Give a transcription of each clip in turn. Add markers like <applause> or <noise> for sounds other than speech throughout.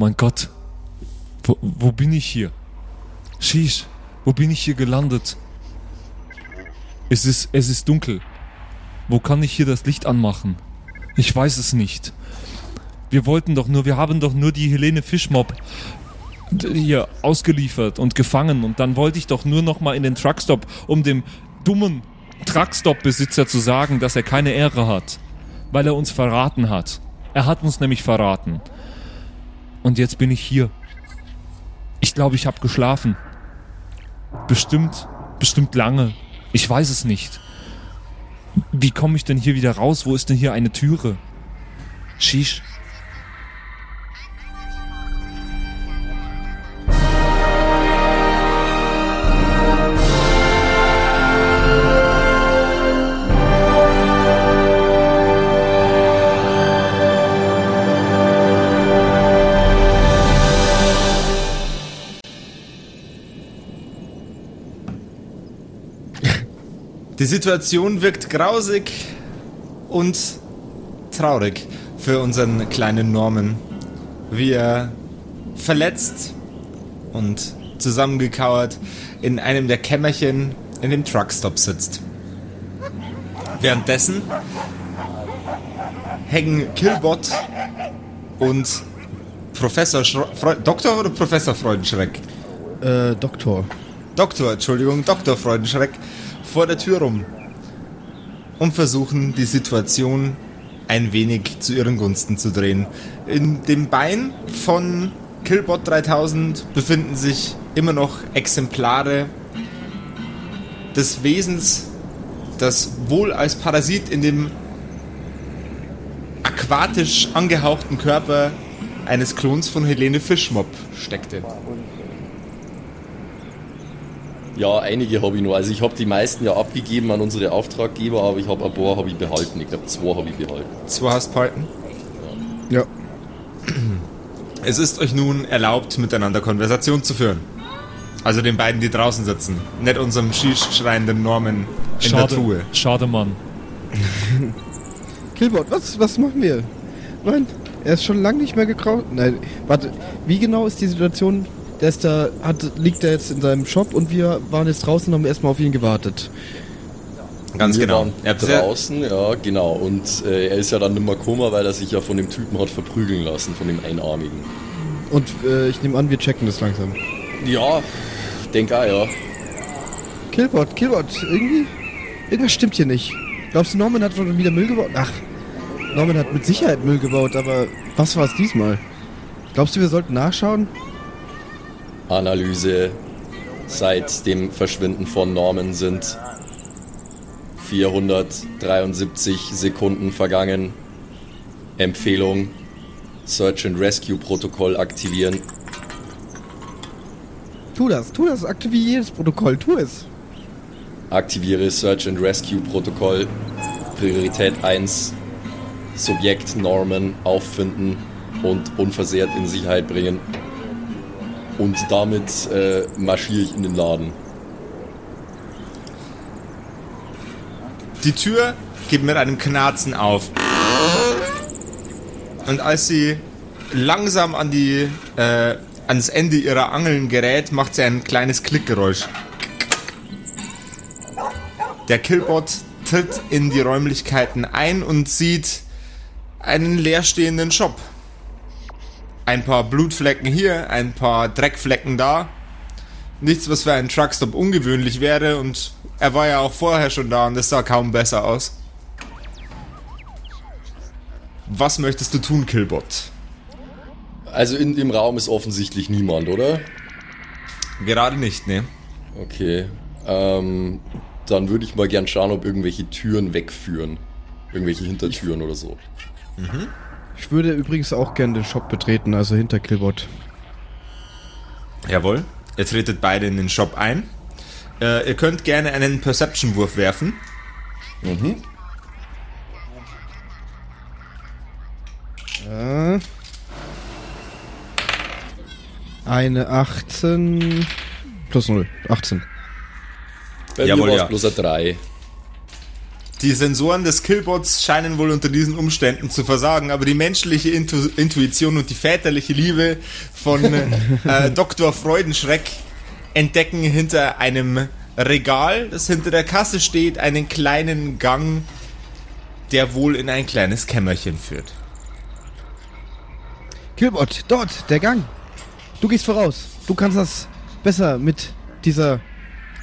mein Gott. Wo, wo bin ich hier? Sheesh, wo bin ich hier gelandet? Es ist, es ist dunkel. Wo kann ich hier das Licht anmachen? Ich weiß es nicht. Wir wollten doch nur, wir haben doch nur die Helene Fischmob hier ausgeliefert und gefangen und dann wollte ich doch nur noch mal in den Truckstop, um dem dummen Truckstop-Besitzer zu sagen, dass er keine Ehre hat, weil er uns verraten hat. Er hat uns nämlich verraten. Und jetzt bin ich hier. Ich glaube, ich habe geschlafen. Bestimmt, bestimmt lange. Ich weiß es nicht. Wie komme ich denn hier wieder raus? Wo ist denn hier eine Türe? Shish. Situation wirkt grausig und traurig für unseren kleinen Norman, wie er verletzt und zusammengekauert in einem der Kämmerchen in dem Truckstop sitzt. Währenddessen hängen Killbot und Professor Schre Fre Doktor oder Professor Freudenschreck? Äh, Doktor. Doktor, Entschuldigung, Doktor Freudenschreck vor der Tür rum und versuchen die Situation ein wenig zu ihren Gunsten zu drehen. In dem Bein von Killbot 3000 befinden sich immer noch Exemplare des Wesens, das wohl als Parasit in dem aquatisch angehauchten Körper eines Klons von Helene Fischmob steckte. Ja, einige habe ich noch. Also ich habe die meisten ja abgegeben an unsere Auftraggeber, aber ich habe ein paar habe ich behalten. Ich glaube, zwei habe ich behalten. Zwei hast behalten? Ja. Es ist euch nun erlaubt, miteinander Konversation zu führen. Also den beiden, die draußen sitzen. Nicht unserem schreienden Norman in der Truhe. Schade, schade, Mann. <laughs> Killbot, was, was machen wir? Nein, er ist schon lange nicht mehr gekraut. Nein, warte, wie genau ist die Situation? Der ist da, hat, liegt er jetzt in seinem Shop und wir waren jetzt draußen und haben erstmal auf ihn gewartet. Ganz Wir genau. sehr, draußen, ja, genau. Und äh, er ist ja dann nimmer Koma, weil er sich ja von dem Typen hat verprügeln lassen, von dem Einarmigen. Und äh, ich nehme an, wir checken das langsam. Ja, denk auch, ja. Killbot, Killbot, irgendwie? Irgendwas stimmt hier nicht. Glaubst du, Norman hat schon wieder Müll gebaut? Ach, Norman hat mit Sicherheit Müll gebaut, aber was war es diesmal? Glaubst du, wir sollten nachschauen? Analyse. Seit dem Verschwinden von Norman sind 473 Sekunden vergangen. Empfehlung: Search and Rescue Protokoll aktivieren. Tu das, tu das, aktiviere jedes Protokoll, tu es. Aktiviere Search and Rescue Protokoll. Priorität 1. Subjekt Norman auffinden und unversehrt in Sicherheit bringen. Und damit äh, marschiere ich in den Laden. Die Tür geht mit einem Knarzen auf. Und als sie langsam an die, äh, ans Ende ihrer Angeln gerät, macht sie ein kleines Klickgeräusch. Der Killbot tritt in die Räumlichkeiten ein und sieht einen leerstehenden Shop. Ein paar Blutflecken hier, ein paar Dreckflecken da. Nichts, was für einen Truckstop ungewöhnlich wäre und er war ja auch vorher schon da und es sah kaum besser aus. Was möchtest du tun, Killbot? Also in dem Raum ist offensichtlich niemand, oder? Gerade nicht, ne? Okay. Ähm, dann würde ich mal gern schauen, ob irgendwelche Türen wegführen. Irgendwelche Hintertüren oder so. Ich würde übrigens auch gerne den Shop betreten, also hinter Killbot. Jawohl. Ihr tretet beide in den Shop ein. Äh, ihr könnt gerne einen Perception-Wurf werfen. Mhm. Äh, eine 18 plus 0. 18. Bei Jawohl, mir war es ja. bloß ein 3. Die Sensoren des Killbots scheinen wohl unter diesen Umständen zu versagen, aber die menschliche Intu Intuition und die väterliche Liebe von äh, <laughs> Dr. Freudenschreck entdecken hinter einem Regal, das hinter der Kasse steht, einen kleinen Gang, der wohl in ein kleines Kämmerchen führt. Killbot, dort, der Gang. Du gehst voraus. Du kannst das besser mit dieser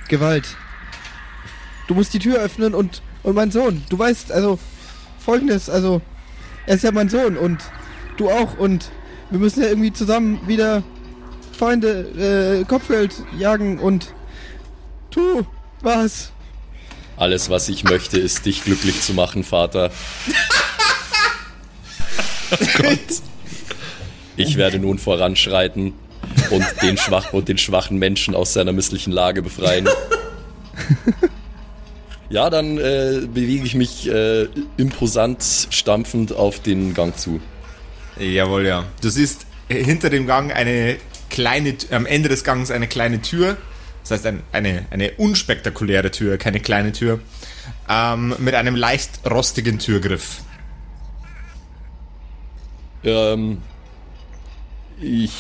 Gewalt. Du musst die Tür öffnen und, und mein Sohn, du weißt, also, folgendes, also, er ist ja mein Sohn und du auch und wir müssen ja irgendwie zusammen wieder Feinde, äh, Kopfgeld jagen und tu was. Alles, was ich möchte, ist dich glücklich zu machen, Vater. <laughs> Ich werde nun voranschreiten und den, schwach und den schwachen Menschen aus seiner misslichen Lage befreien. <laughs> Ja, dann äh, bewege ich mich äh, imposant stampfend auf den Gang zu. Jawohl, ja. Du siehst äh, hinter dem Gang eine kleine, am Ende des Gangs eine kleine Tür. Das heißt, ein, eine, eine unspektakuläre Tür, keine kleine Tür. Ähm, mit einem leicht rostigen Türgriff. Ähm, ich.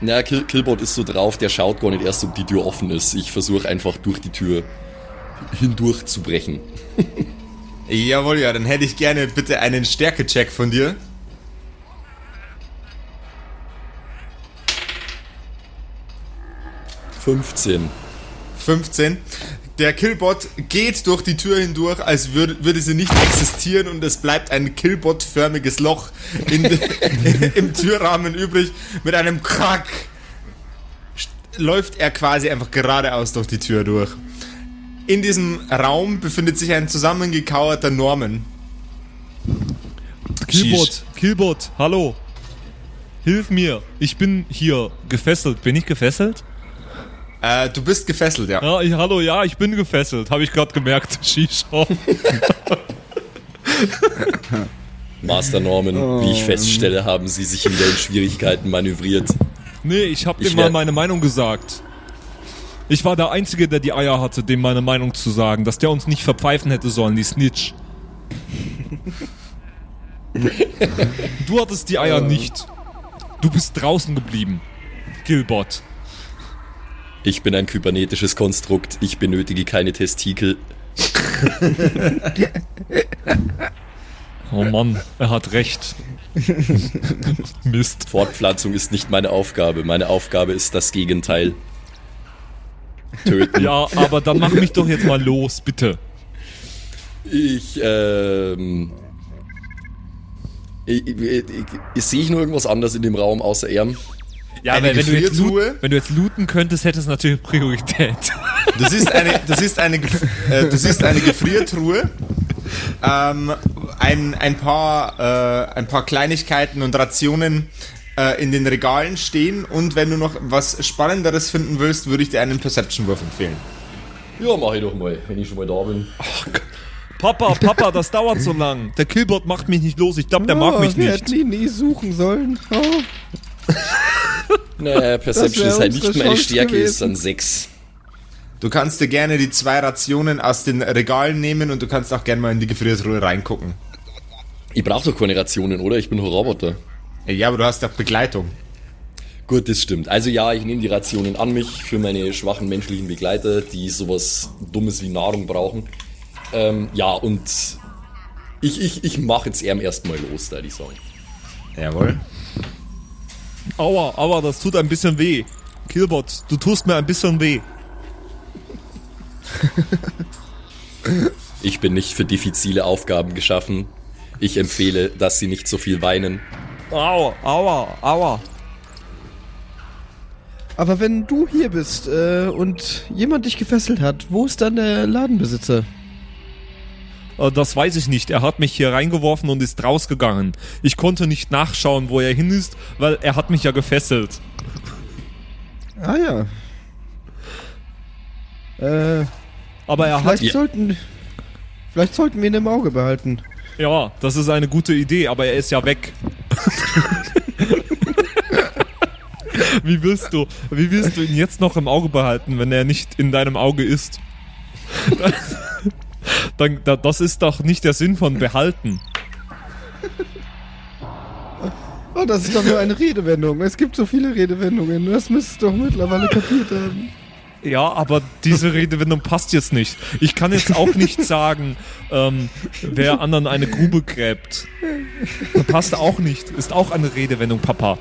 Na, Kill Killbot ist so drauf, der schaut gar nicht erst, ob die Tür offen ist. Ich versuche einfach durch die Tür hindurch zu brechen. <laughs> Jawohl, ja, dann hätte ich gerne bitte einen Stärkecheck von dir. 15. 15. Der Killbot geht durch die Tür hindurch, als würde, würde sie nicht existieren und es bleibt ein Killbot-förmiges Loch in, <laughs> im Türrahmen übrig. Mit einem Krack läuft er quasi einfach geradeaus durch die Tür durch. In diesem Raum befindet sich ein zusammengekauerter Norman. Killbot, Killbot, hallo. Hilf mir. Ich bin hier gefesselt. Bin ich gefesselt? Äh, du bist gefesselt, ja. Ja, ich, hallo, ja, ich bin gefesselt. Habe ich gerade gemerkt. <laughs> Shisha. <laughs> Master Norman, wie ich feststelle, haben sie sich wieder in Schwierigkeiten manövriert. Nee, ich habe dir mal meine Meinung gesagt. Ich war der Einzige, der die Eier hatte, dem meine Meinung zu sagen, dass der uns nicht verpfeifen hätte sollen, die Snitch. <laughs> du hattest die Eier nicht. Du bist draußen geblieben. Gilbot. Ich bin ein kybernetisches Konstrukt, ich benötige keine Testikel. Oh Mann, er hat recht. <laughs> Mist. Fortpflanzung ist nicht meine Aufgabe, meine Aufgabe ist das Gegenteil. Töten. Ja, aber dann mach mich doch jetzt mal los, bitte. Ich, ähm. Ich, ich, ich, ich, sehe ich nur irgendwas anderes in dem Raum außer er? Ja, Eine wenn, wenn, du jetzt loot, wenn du jetzt looten könntest, hätte es natürlich Priorität. Du siehst eine, du siehst eine, äh, du siehst eine Gefriertruhe, ähm, ein, ein paar, äh, ein paar Kleinigkeiten und Rationen äh, in den Regalen stehen und wenn du noch was Spannenderes finden willst, würde ich dir einen Perception-Wurf empfehlen. Ja, mach ich doch mal, wenn ich schon mal da bin. Papa, Papa, das dauert so lang. Der Killbot macht mich nicht los. Ich glaube, der mag Oh, mich wir nicht. hätten ihn nie suchen sollen. Oh. Naja, Perception ist halt nicht meine Stärke, ist gewesen. dann 6. Du kannst dir gerne die zwei Rationen aus den Regalen nehmen und du kannst auch gerne mal in die Gefriertruhe reingucken. Ich brauche doch keine Rationen, oder? Ich bin doch ein Roboter. Ja, aber du hast doch Begleitung. Gut, das stimmt. Also ja, ich nehme die Rationen an mich für meine schwachen menschlichen Begleiter, die sowas Dummes wie Nahrung brauchen. Ähm, ja, und ich, ich, ich mache jetzt eher erstmal los, da die sagen. Jawohl. Aua, aua, das tut ein bisschen weh. Killbot, du tust mir ein bisschen weh. Ich bin nicht für diffizile Aufgaben geschaffen. Ich empfehle, dass sie nicht so viel weinen. Aua, aua, aua. Aber wenn du hier bist äh, und jemand dich gefesselt hat, wo ist dann der Ladenbesitzer? Äh, Das weiß ich nicht. Er hat mich hier reingeworfen und ist rausgegangen. Ich konnte nicht nachschauen, wo er hin ist, weil er hat mich ja gefesselt. Ah ja. Äh, Aber er hat... vielleicht Ja. sollten. Vielleicht sollten wir ihn im Auge behalten. Ja, das ist eine gute Idee, aber er ist ja weg. <laughs> wie willst du, wie willst du ihn jetzt noch im Auge behalten, wenn er nicht in deinem Auge ist? <laughs> dann, da, das ist doch nicht der Sinn von behalten. Oh, das ist doch nur eine Redewendung. Es gibt so viele Redewendungen. Das müsstest du doch mittlerweile kapiert haben. Ja, aber diese Redewendung passt jetzt nicht. Ich kann jetzt auch nicht sagen, ähm, wer anderen eine Grube gräbt. Passt auch nicht. Ist auch eine Redewendung, Papa.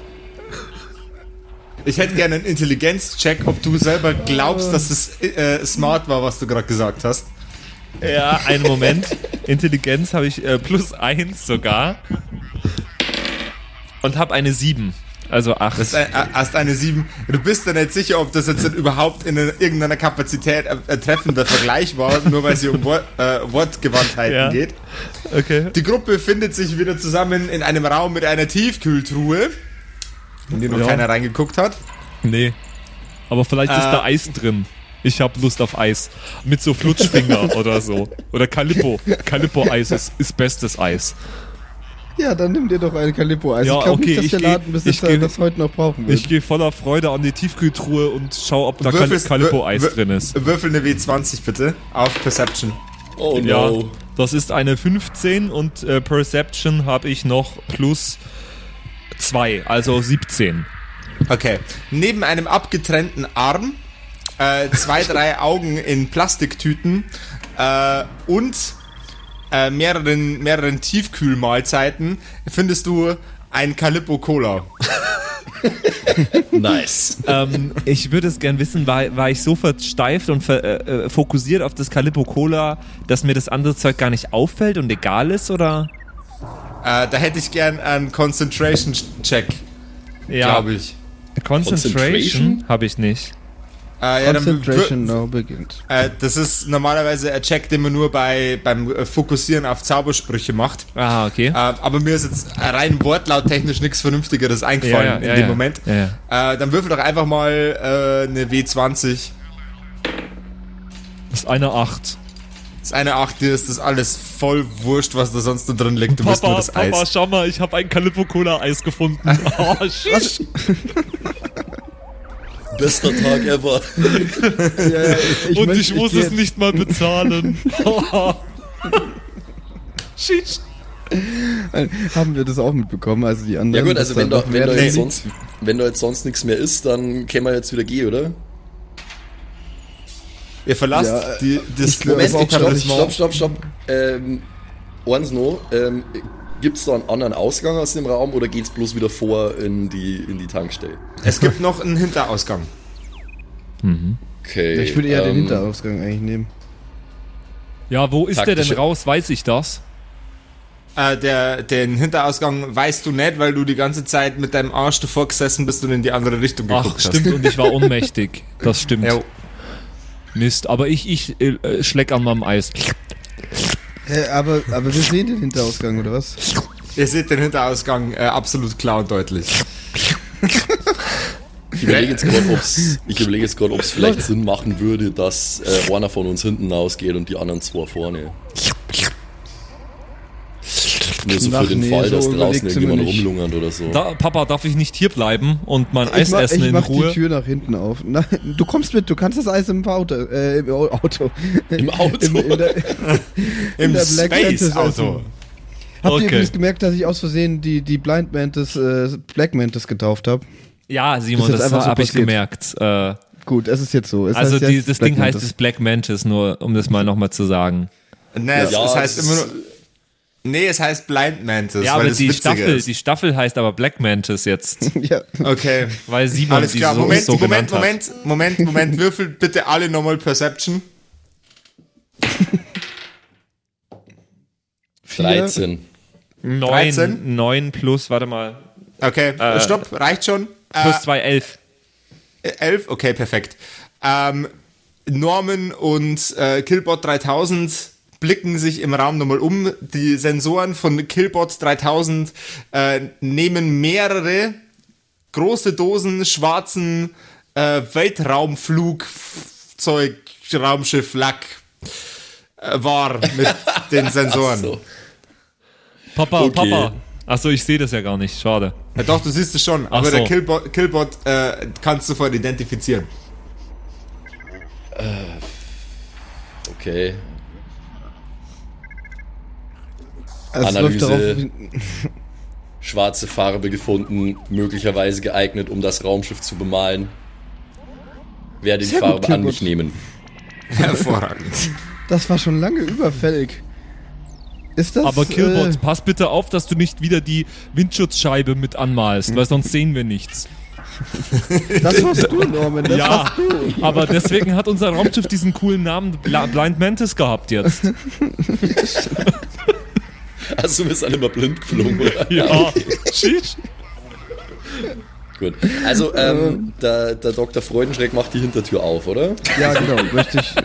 Ich hätte gerne einen Intelligenzcheck, ob du selber glaubst, dass es äh, smart war, was du gerade gesagt hast. Ja, einen Moment. Intelligenz habe ich äh, plus eins sogar. Und habe eine sieben. Also acht. Das ist ein, äh, hast eine 7. Du bist dir nicht sicher, ob das jetzt überhaupt in einer- irgendeiner Kapazität ein, ein treffender Vergleich war, nur weil es hier um Wort, äh, Wortgewandtheiten Ja. geht. Okay. Die Gruppe findet sich wieder zusammen in einem Raum mit einer Tiefkühltruhe, in die noch Ja. keiner reingeguckt hat. Nee. Aber vielleicht ist Äh. da Eis drin. Ich habe Lust auf Eis. Mit so Flutschfinger <laughs> oder so. Oder Calippo. Calippo-Eis ist, ist bestes Eis. Ja, dann nimm dir doch eine Calippo-Eis. Ja, ich glaube okay, nicht, dass ich der geh- Ladenbesitzer ich geh- das heute noch brauchen wird. Ich gehe voller Freude an die Tiefkühltruhe und schau, ob da Würfelst- Calippo-Eis wür- drin ist. Würfel eine W20 bitte auf Perception. Oh Ja, no. das ist eine 15 und äh, Perception habe ich noch plus 2, also 17. Okay. Neben einem abgetrennten Arm, äh, zwei, <laughs> drei Augen in Plastiktüten äh, und äh, mehreren, mehreren Tiefkühlmahlzeiten findest du ein Calippo Cola. <laughs> Nice. ähm, ich würde es gern wissen, war, war ich so versteift und ver, äh, äh, fokussiert auf das Calippo Cola, dass mir das andere Zeug gar nicht auffällt und egal ist, oder? Äh, da hätte ich gern einen Concentration Check, glaube ich. Concentration Concentration? habe ich nicht. Äh, ja, Concentration now begins. äh, das ist normalerweise ein Check, den man nur bei, beim äh, Fokussieren auf Zaubersprüche macht. Ah, okay. Äh, aber mir ist jetzt rein wortlauttechnisch nichts Vernünftigeres eingefallen Ja, ja, in ja, dem ja. Moment. Ja, Äh, dann würfel doch einfach mal äh, eine W20. Das ist eine 8. Das ist eine 8, dir ist das alles voll wurscht, was da sonst noch drin liegt. Du bist nur das Eis. schau mal, ich habe ein Calippo Cola Eis gefunden. <laughs> Oh, shit. <laughs> Bester Tag ever. <laughs> Ja, ja, ich und ich muss geh es jetzt- nicht mal bezahlen. <laughs> Shit. Haben wir das auch mitbekommen? Also die anderen. Ja gut, also wenn da wenn, da jetzt sonst, wenn da jetzt sonst nichts mehr ist, dann können wir jetzt wieder gehen, oder? Ihr verlasst Ja, äh, die, das ich glaub, Moment, stopp, stopp, stopp, stopp. Ähm, eins noch. Ähm, Gibt es da einen anderen Ausgang aus dem Raum oder geht's bloß wieder vor in die, in die Tankstelle? Es gibt noch einen Hinterausgang. Okay. Ich würde eher den ähm, Hinterausgang eigentlich nehmen. Ja, wo ist der denn raus? Weiß ich das? Äh, der, den Hinterausgang weißt du nicht, weil du die ganze Zeit mit deinem Arsch davor gesessen bist und in die andere Richtung geguckt Ach, stimmt, und ich war ohnmächtig. Das stimmt. hast. Jo. Mist, aber ich, ich äh, schleck an meinem Eis. Hä, aber, aber wir sehen den Hinterausgang, oder was? Ihr seht den Hinterausgang äh, absolut klar und deutlich. Ich überlege jetzt gerade, ob's, ich überlege jetzt gerade, ob es vielleicht Sinn machen würde, dass äh, einer von uns hinten ausgeht und die anderen zwei vorne. Nur so Ach für den nee, Fall, so dass draußen sind wir irgendjemand rumlungert oder so. Da, Papa, darf ich nicht hier bleiben und mein Eis ich mach, essen ich in mach Ruhe? die Tür nach hinten auf. Na, du kommst mit, du kannst das Eis im Auto. Äh, im Au- Auto. Im Auto? Im, in der, Im der Black Mantis Space-Auto. Habt Okay. ihr übrigens gemerkt, dass ich aus Versehen die, die Blind Mantis, äh, Black Mantis getauft habe? Ja, Simon, Das das, einfach so habe ich gemerkt. Äh, Gut, es ist jetzt so. Es also heißt die, jetzt das Black Ding heißt Mantis. das Black Mantis, nur um das mal nochmal zu sagen. Es, Ja, es heißt das immer nur. Nee, es heißt Blind Mantis, Ja, weil aber es die Staffel, ist. die Staffel heißt aber Black Mantis jetzt, <laughs> ja. Okay. weil Simon Alles klar, so, Moment, so Moment, genannt hat. Moment, Moment, Moment, <laughs> würfelt bitte alle nochmal Perception. 13. 9, 13? 9 plus, warte mal, Okay, Äh, stopp, reicht schon. plus Äh, 2, 11. 11, okay, perfekt. Ähm, Norman und äh, Killbot 3000 blicken sich im Raum nochmal um. Die Sensoren von Killbot 3000 äh, nehmen mehrere große Dosen schwarzen äh, Weltraumflugzeug, Raumschiff, Lack äh, wahr mit <laughs> den Sensoren. So. Papa, okay. Papa. Achso, ich sehe das ja gar nicht, schade. Ja, doch, du siehst es schon, aber so. der Killbot, Killbot äh, kannst du sofort identifizieren. Okay. Also es Analyse. <laughs> Schwarze Farbe gefunden, möglicherweise geeignet, um das Raumschiff zu bemalen. Werde die Sehr gut, Farbe an mich nehmen. Hervorragend. <laughs> das war schon lange überfällig. Ist das. Aber Killbot, Äh, pass bitte auf, dass du nicht wieder die Windschutzscheibe mit anmalst, weil sonst sehen wir nichts. <laughs> das warst du, Norman. Das ja, warst du. aber deswegen hat unser Raumschiff diesen coolen Namen Blind Mantis gehabt jetzt. Also wir sind immer blind geflogen, oder? <laughs> Ja. Gut. Also, ähm, der, der Dr. Freudenschreck macht die Hintertür auf, oder? Ja, genau. Möchte ich.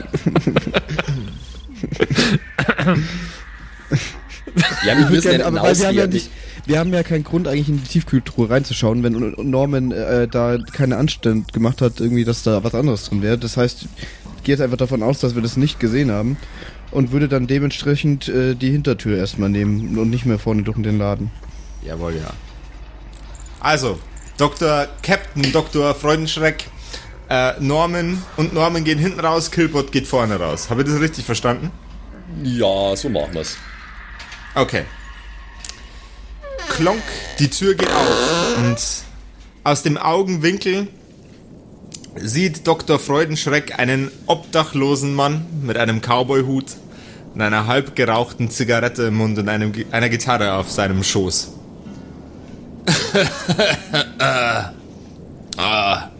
Ja, wir Ich müssen gerne, aber weil wir haben ja nicht. Wir haben ja keinen Grund, eigentlich in die Tiefkühltruhe reinzuschauen, wenn Norman äh, da keine Anstand gemacht hat, irgendwie, dass da was anderes drin wäre. Das heißt, ich gehe jetzt einfach davon aus, dass wir das nicht gesehen haben und würde dann dementsprechend äh, die Hintertür erstmal nehmen und nicht mehr vorne durch den Laden. Jawohl, ja. Also, Dr. Captain, Dr. Freudenschreck, äh, Norman und Norman gehen hinten raus, Killbot geht vorne raus. Habe ich das richtig verstanden? Ja, so machen wir's. Okay. Klonk, die Tür geht auf und aus dem Augenwinkel sieht Dr. Freudenschreck einen obdachlosen Mann mit einem Cowboyhut und einer halb gerauchten Zigarette im Mund und einem, einer Gitarre auf seinem Schoß. <laughs> ah.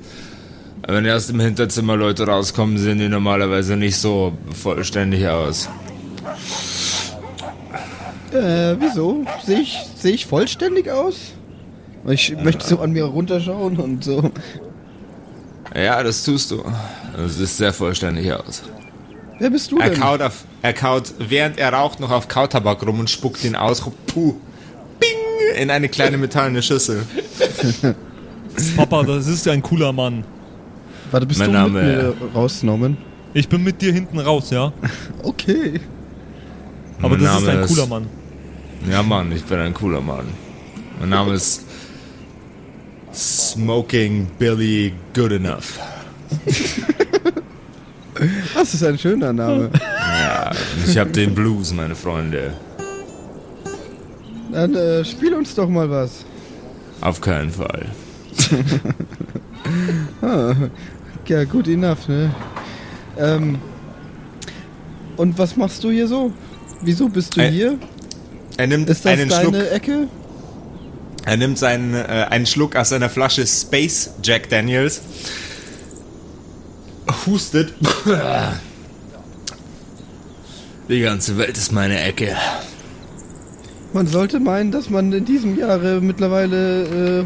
Wenn aus dem Hinterzimmer Leute rauskommen, sehen die normalerweise nicht so vollständig aus. Äh, wieso? Sehe ich, seh ich vollständig aus? Ich möchte so an mir runterschauen und so. Ja, das tust du. Du siehst sehr vollständig aus. Wer bist du Er denn? kaut, auf, er kaut, während er raucht, noch auf Kautabak rum und spuckt ihn aus. Puh. Bing! In eine kleine metallene Schüssel. <laughs> Papa, das ist ein cooler Mann. Warte, bist Mein du Name- mit mir raus, Norman? Ich bin mit dir hinten raus, ja? <laughs> Okay. Aber Mein das ist Name ein cooler Mann. Ja, Mann, ich bin ein cooler Mann. Mein Name ist Smoking Billy Goodenough. <laughs> Das ist ein schöner Name. Ich hab den Blues, meine Freunde. Dann äh, spiel uns doch mal was. Auf keinen Fall. <laughs> Ja, good enough, ne? Ähm, und was machst du hier so? Wieso bist du Äh, hier? Er nimmt Ist das einen deine Schluck. Ecke? Er nimmt seinen, äh, einen Schluck aus seiner Flasche Space Jack Daniels, hustet. <laughs> Die ganze Welt ist meine Ecke. Man sollte meinen, dass man in diesem Jahre mittlerweile äh,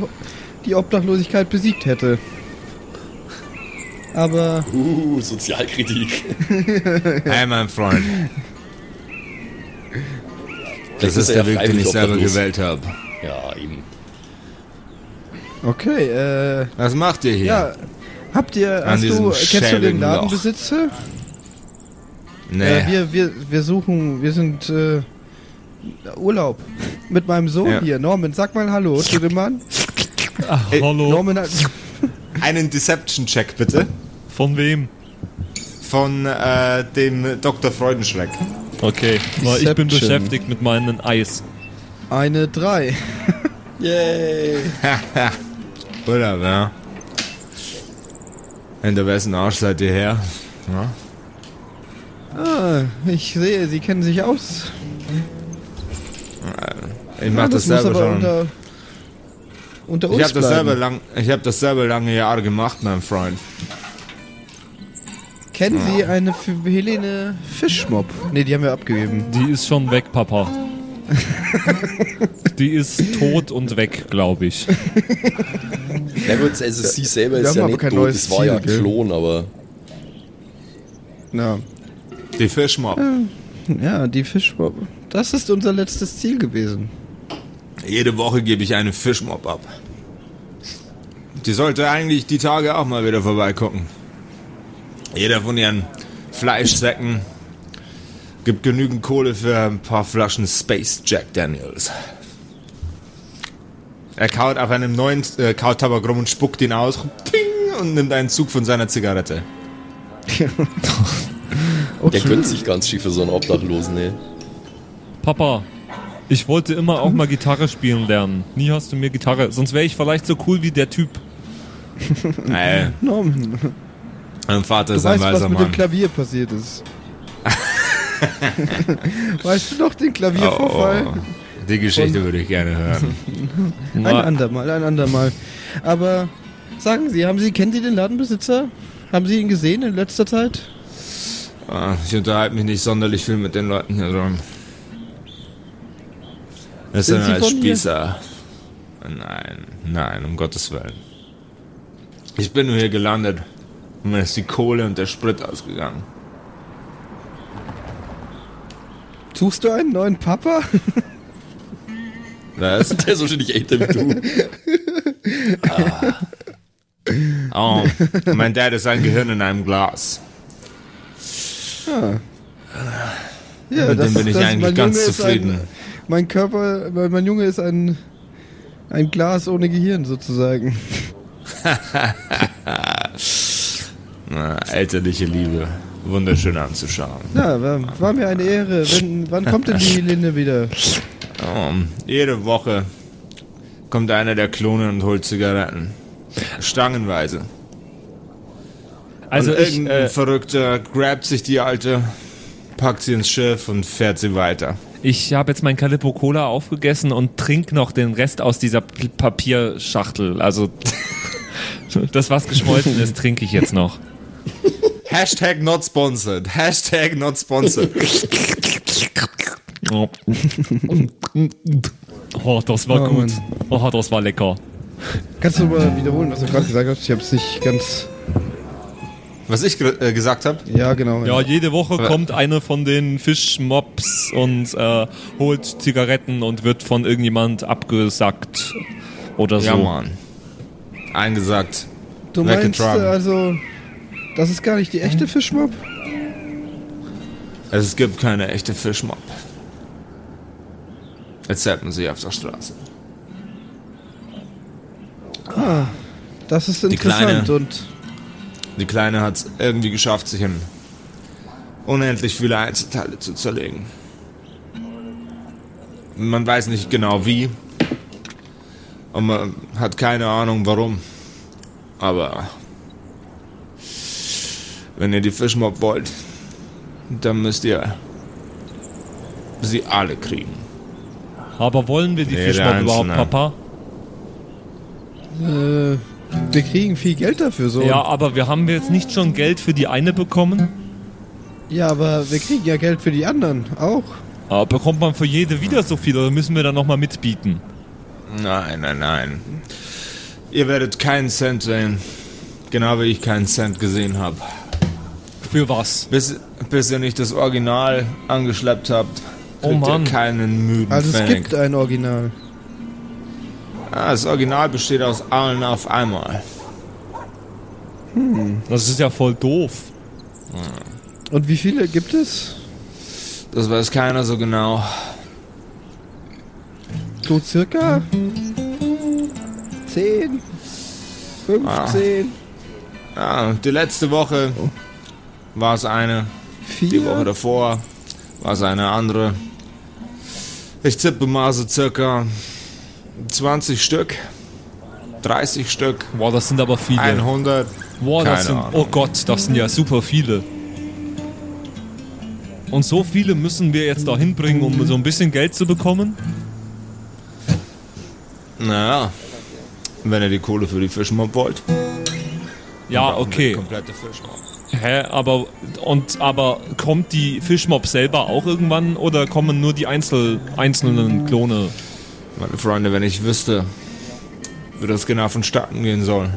die Obdachlosigkeit besiegt hätte. Aber Uh, Sozialkritik. <laughs> Hey, mein Freund. Das ist er der Weg, den ich selber gewählt habe. Ja, eben. Okay, äh, Was macht ihr hier? ja. Habt ihr, An hast du, kennst du den. Ladenbesitzer? Nee. Äh, wir, wir, wir suchen, wir sind äh, Urlaub mit meinem Sohn Ja. hier. Norman, sag mal Hallo zu dem Mann. Ach, Ey, hallo. Norman hat, <laughs> Einen Deception-Check bitte. Von wem? Von äh, dem Dr. Freudenschreck. Okay, weil ich bin beschäftigt mit meinen Eis. eine 3. <laughs> <laughs> Yay. Oder, ja. Hinter wessen Arsch seid ihr her? Ja. Ah, ich sehe, Sie kennen sich aus. Ich mach Ah, das, muss selber schon. unter, unter uns ich habe das, selber lang, ich hab das selber lange Jahre gemacht, mein Freund. Kennen Sie eine F Helene Fischmob? Ne, die haben wir abgegeben. Die ist schon weg, Papa. <laughs> Die ist tot und weg, glaube ich. Na gut, also sie selber ist ja nicht kein tot, das war ja gell? Klon, aber Na, Die Fischmob. ja, die Fischmob. Das ist unser letztes Ziel gewesen. Jede Woche gebe ich eine Fischmob ab. Die sollte eigentlich die Tage auch mal wieder vorbeigucken. Jeder von ihren Fleischsäcken gibt genügend Kohle für ein paar Flaschen Space Jack Daniels. Er kaut auf einem neuen äh, Kautabak rum und spuckt ihn aus Ping, und nimmt einen Zug von seiner Zigarette. Auch <laughs> der gönnt sich ganz schief für so einen Obdachlosen, ey. Papa, Ich wollte immer auch mal Gitarre spielen lernen. Nie hast du mir Gitarre. Sonst wäre ich vielleicht so cool wie der Typ. Ey, <laughs> Norman, mein Vater du ist ein weißt, was weiser mit dem Mann. Klavier passiert ist. <laughs> weißt du noch den Klaviervorfall? Oh, die Geschichte würde ich gerne hören. <laughs> Ein andermal, ein andermal. Aber sagen Sie, haben Sie, kennen Sie den Ladenbesitzer? Haben Sie ihn gesehen in letzter Zeit? Ah, Ich unterhalte mich nicht sonderlich viel mit den Leuten hier dran. Das Sind Sie alles von hier? Spießer. Nein, nein, um Gottes Willen. Ich bin nur hier gelandet. Und mir ist die Kohle und der Sprit ausgegangen. Suchst du einen neuen Papa? Was? Der ist wahrscheinlich älter wie du. Oh, mein Dad ist ein Gehirn in einem Glas. Ja, Mit dem bin ich eigentlich mein ganz Junge ist zufrieden. Ein, mein Körper, mein mein Junge ist ein, ein Glas ohne Gehirn sozusagen. <laughs> Na, elterliche Liebe. Wunderschön anzuschauen. Ja, war, war mir eine Ehre. Wenn, wann kommt denn die Linde wieder? Oh, jede Woche kommt einer der Klone und holt Zigaretten. Stangenweise. also und ich, irgendein äh, Verrückter grabt sich die alte, packt sie ins Schiff und fährt sie weiter. ich habe jetzt mein Calippo Cola aufgegessen und trink noch den Rest aus dieser P Papierschachtel. Also <laughs> das, was geschmolzen ist, trinke ich jetzt noch. <laughs> Hashtag not sponsored. Hashtag not sponsored. <laughs> Oh, das war Oh, gut. Mann. Oh, das war lecker. Kannst du mal wiederholen, was du gerade gesagt hast? Ich habe es nicht ganz. Was ich ge äh, gesagt habe? Ja, genau. Ja, jede Woche Aber- kommt eine von den Fischmobs und äh, holt Zigaretten und wird von irgendjemand abgesackt oder so. Ja, Mann. Eingesagt. du meinst äh, also, das ist gar nicht die echte Fischmob? Es gibt keine echte Fischmob. Erzählt man sie auf der Straße. Das ist Die interessant kleine- und Die Kleine hat es irgendwie geschafft, sich in unendlich viele Einzelteile zu zerlegen. Man weiß nicht genau wie. Und man hat keine Ahnung warum. Aber wenn ihr die Fischmob wollt, dann müsst ihr sie alle kriegen. Aber wollen wir die Nee, Fischmob überhaupt. Papa? äh, wir kriegen viel Geld dafür so. Ja, aber wir haben jetzt nicht schon Geld für die eine bekommen? ja, aber wir kriegen ja Geld für die anderen auch. Aber bekommt man für jede wieder so viel oder müssen wir dann nochmal mitbieten? Nein, nein, nein. Ihr werdet keinen Cent sehen. Genau wie ich keinen Cent gesehen habe. Für was? Bis, bis ihr nicht das Original angeschleppt habt, Oh kriegt Mann. ihr keinen müden Also es gibt ein Original. Ah, das Original besteht aus allen auf einmal. Das ist ja voll doof. Und wie viele gibt es? Das weiß keiner so genau. So circa 10, 15, Ah, die letzte Woche war es eine, die Woche 4. davor war es eine andere. Ich tippe mal so circa 20 Stück, 30 Stück, Boah, das sind aber viele. 100. Boah, das sind, Ahnung. oh Gott, das sind ja super viele. Und so viele müssen wir jetzt da hinbringen, um so ein bisschen Geld zu bekommen? Naja, wenn ihr die Kohle für die Fischmob wollt. Ja, okay. Die komplette Fischmob. Hä, aber und aber kommt die Fischmob selber auch irgendwann oder kommen nur die Einzel, einzelnen Klone? Meine Freunde, wenn ich wüsste, wie das genau vonstatten gehen soll,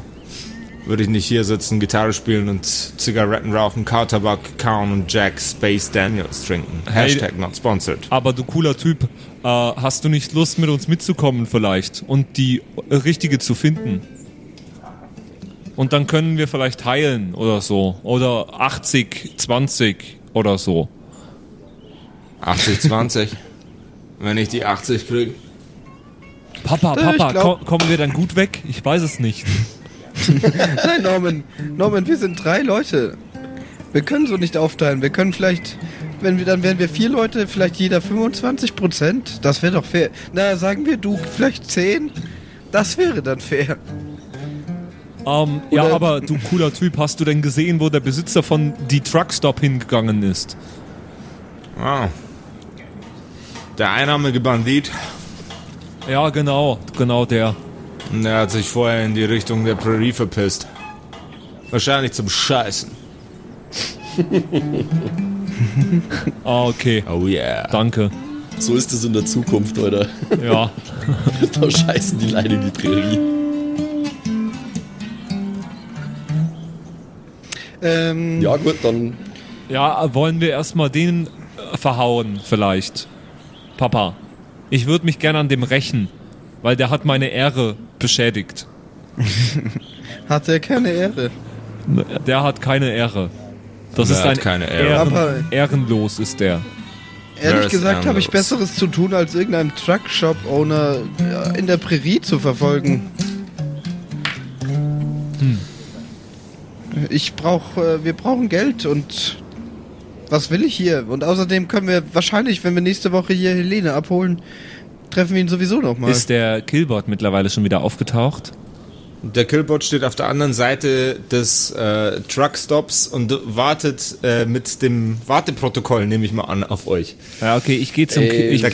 würde ich nicht hier sitzen, Gitarre spielen und Zigaretten rauchen, Kautabak kauen und Jack Space Daniels trinken. Hey. Hashtag not sponsored. Aber du cooler Typ, äh, hast du nicht Lust mit uns mitzukommen vielleicht und die richtige zu finden? Und dann können wir vielleicht heilen oder so. Oder 80, 20 oder so. 80, 20. wenn ich die 80 kriege. Papa, Äh, Papa, glaub- ko kommen wir dann gut weg? Ich weiß es nicht. <laughs> Nein, Norman, Norman, wir sind drei Leute. Wir können so nicht aufteilen. Wir können vielleicht Wenn wir, dann wären wir vier Leute, vielleicht jeder 25 Prozent. Das wäre doch fair. Na, sagen wir du vielleicht 10? Das wäre dann fair. Ähm, ja, Oder- aber du cooler Typ, hast du denn gesehen, wo der Besitzer von die Truckstop hingegangen ist? Ah. Der einnahmige Bandit, Ja, genau, genau der. der hat sich vorher in die Richtung der Prärie verpisst. Wahrscheinlich zum Scheißen. <laughs> Ah, okay. Oh yeah. Danke. So ist es in der Zukunft, Alter. Ja. <laughs> da scheißen die Leine in die Prärie. Ähm, Ja, gut, dann. Ja, wollen wir erstmal den äh, verhauen, vielleicht. Papa. Ich würde mich gerne an dem rächen, weil der hat meine Ehre beschädigt. <laughs> Hat er keine Ehre. Der hat keine Ehre. Das Der ist hat ein keine Ehre. Ehren, ehrenlos ist der. Ehrlich gesagt habe ich. Besseres zu tun, als irgendeinem Truckshop-Owner ja, in der Prärie zu verfolgen. Ich brauche, äh, wir brauchen Geld und was will ich hier? Und außerdem können wir wahrscheinlich, wenn wir nächste Woche hier Helene abholen, treffen wir ihn sowieso nochmal. Ist der Killbot mittlerweile schon wieder aufgetaucht? Der Killbot steht auf der anderen Seite des äh, Truckstops und wartet äh, mit dem Warteprotokoll, nehme ich mal an, auf euch. Ja, okay, ich gehe zum Äh, ich,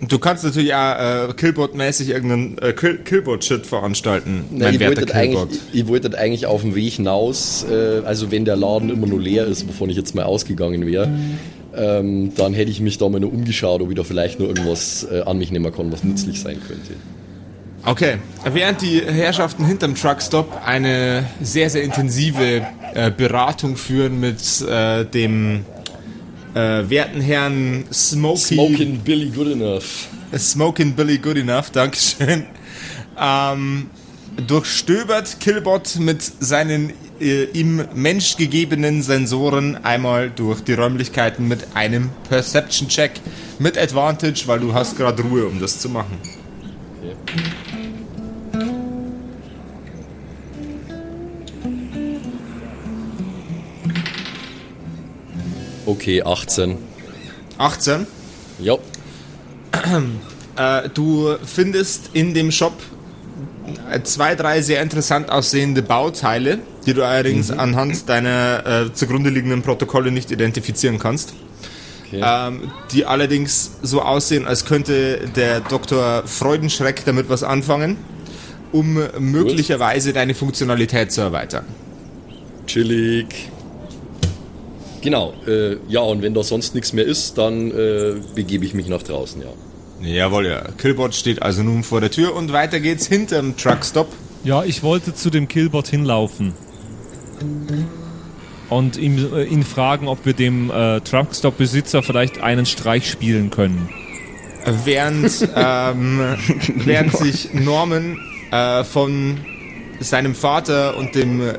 du kannst natürlich auch äh, Killbot-mäßig irgendeinen äh, Kill Killbot-Shit veranstalten, Na, mein ich, wollte eigentlich, ich wollte eigentlich auf dem Weg hinaus, äh, also wenn der Laden immer nur leer ist, wovon ich jetzt mal ausgegangen wäre, ähm, dann hätte ich mich da mal nur umgeschaut, ob ich da vielleicht nur irgendwas äh, an mich nehmen kann, was nützlich sein könnte. Okay, während die Herrschaften hinterm Truckstop eine sehr, sehr intensive äh, Beratung führen mit äh, dem äh, werten Herrn Smokey, Smoking Billy Good Enough. Smoking Billy Goodenough, Dankeschön, ähm, durchstöbert Killbot mit seinen äh, ihm menschgegebenen Sensoren einmal durch die Räumlichkeiten mit einem Perception-Check mit Advantage, weil du hast gerade Ruhe, um das zu machen. Okay, 18. 18. Ja, Äh, du findest in dem Shop äh, zwei, drei sehr interessant aussehende Bauteile, die du allerdings anhand deiner äh, zugrunde liegenden Protokolle nicht identifizieren kannst. okay. Ähm, die allerdings so aussehen, als könnte der Dr. Freudenschreck damit was anfangen, um möglicherweise deine Funktionalität zu erweitern. chillig. Genau, äh, ja, und wenn da sonst nichts mehr ist, dann äh, begebe ich mich nach draußen, ja. Jawohl, ja. Killbot steht also nun vor der Tür und weiter geht's hinterm Truckstop. ja, ich wollte zu dem Killbot hinlaufen. Und ihm, äh, ihn fragen, ob wir dem äh, Truckstop-Besitzer vielleicht einen Streich spielen können. während, <laughs> ähm, während sich Norman äh, von seinem Vater und dem äh,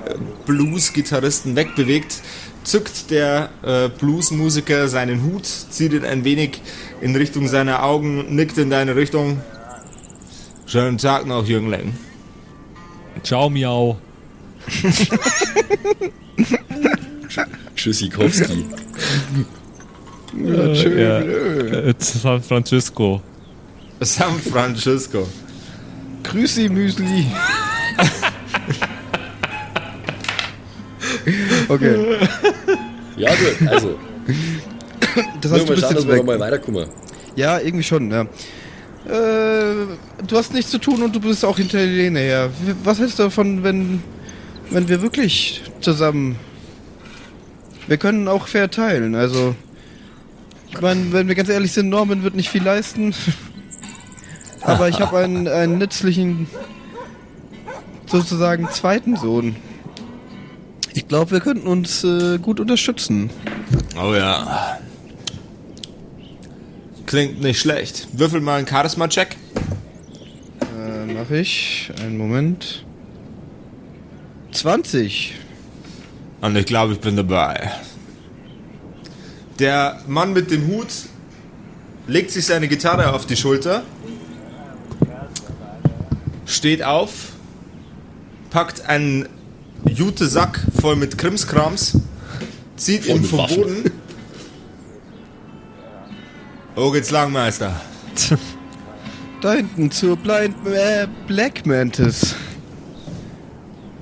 Blues-Gitarristen wegbewegt, zückt der äh, Blues-Musiker seinen Hut, zieht ihn ein wenig in Richtung seiner Augen, nickt in deine Richtung. Schönen Tag noch, Jüngling. Ciao, Miau. <laughs> Tschüssikowski. Äh, ja, äh, San Francisco. San Francisco. Grüßi, Müsli. <laughs> okay, Ja, gut, also, das nur heißt, du mal bist jetzt weg. nochmal weiterkommen. Ja, irgendwie schon, ja. Äh, du hast nichts zu tun und du bist auch hinter Helene her. Was hältst du davon, wenn, wenn wir wirklich zusammen... Wir können auch fair teilen, also... Ich meine, wenn wir ganz ehrlich sind, Norman wird nicht viel leisten. Aber ich habe einen, einen nützlichen, sozusagen zweiten Sohn. Ich glaube, wir könnten uns äh, gut unterstützen. Oh ja. Klingt nicht schlecht. Würfel mal einen Charisma-Check. Äh, mach ich. Einen Moment. 20. Und ich glaube, ich bin dabei. Der Mann mit dem Hut legt sich seine Gitarre auf die Schulter, steht auf, packt einen Jute-Sack voll mit Krimskrams, zieht Voll ihn vom Waffen. Boden Wo geht's lang, Meister? Da hinten zur Blind äh, Black Mantis.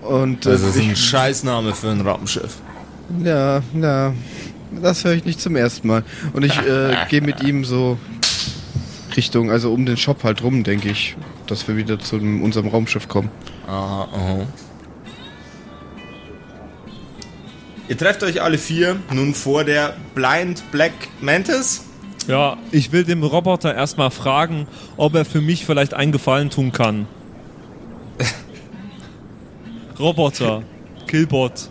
Und äh, Das ist ein ich, Scheißname für ein Raumschiff. ja, ja, das höre ich nicht zum ersten Mal. Und ich äh, <laughs> gehe mit ihm so Richtung, also um den Shop halt rum, denke ich, dass wir wieder zu unserem Raumschiff kommen. Aha, aha. Ihr trefft euch alle vier nun vor der Blind Black Mantis. Ja, ich will dem Roboter erstmal fragen, ob er für mich vielleicht einen Gefallen tun kann. <laughs> Roboter, Killbot,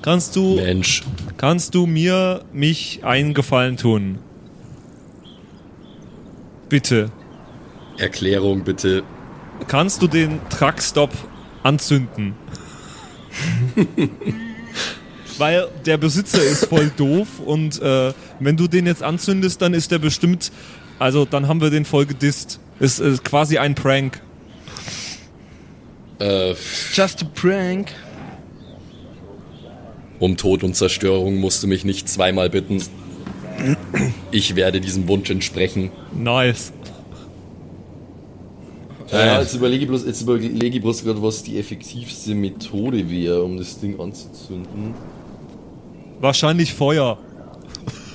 kannst du, Mensch. kannst du mir, mich einen Gefallen tun? Bitte. Erklärung bitte. Kannst du den Truckstop anzünden? <laughs> Weil der Besitzer ist voll doof und äh, wenn du den jetzt anzündest, dann ist der bestimmt, also dann haben wir den voll gedisst. Ist, ist quasi ein Prank. Äh, Just a prank. um Tod und Zerstörung musst du mich nicht zweimal bitten. Ich werde diesem Wunsch entsprechen. Nice. Ja, jetzt überlege ich bloß, jetzt überlege ich bloß gerade, was die effektivste Methode wäre, um das Ding anzuzünden. Wahrscheinlich Feuer.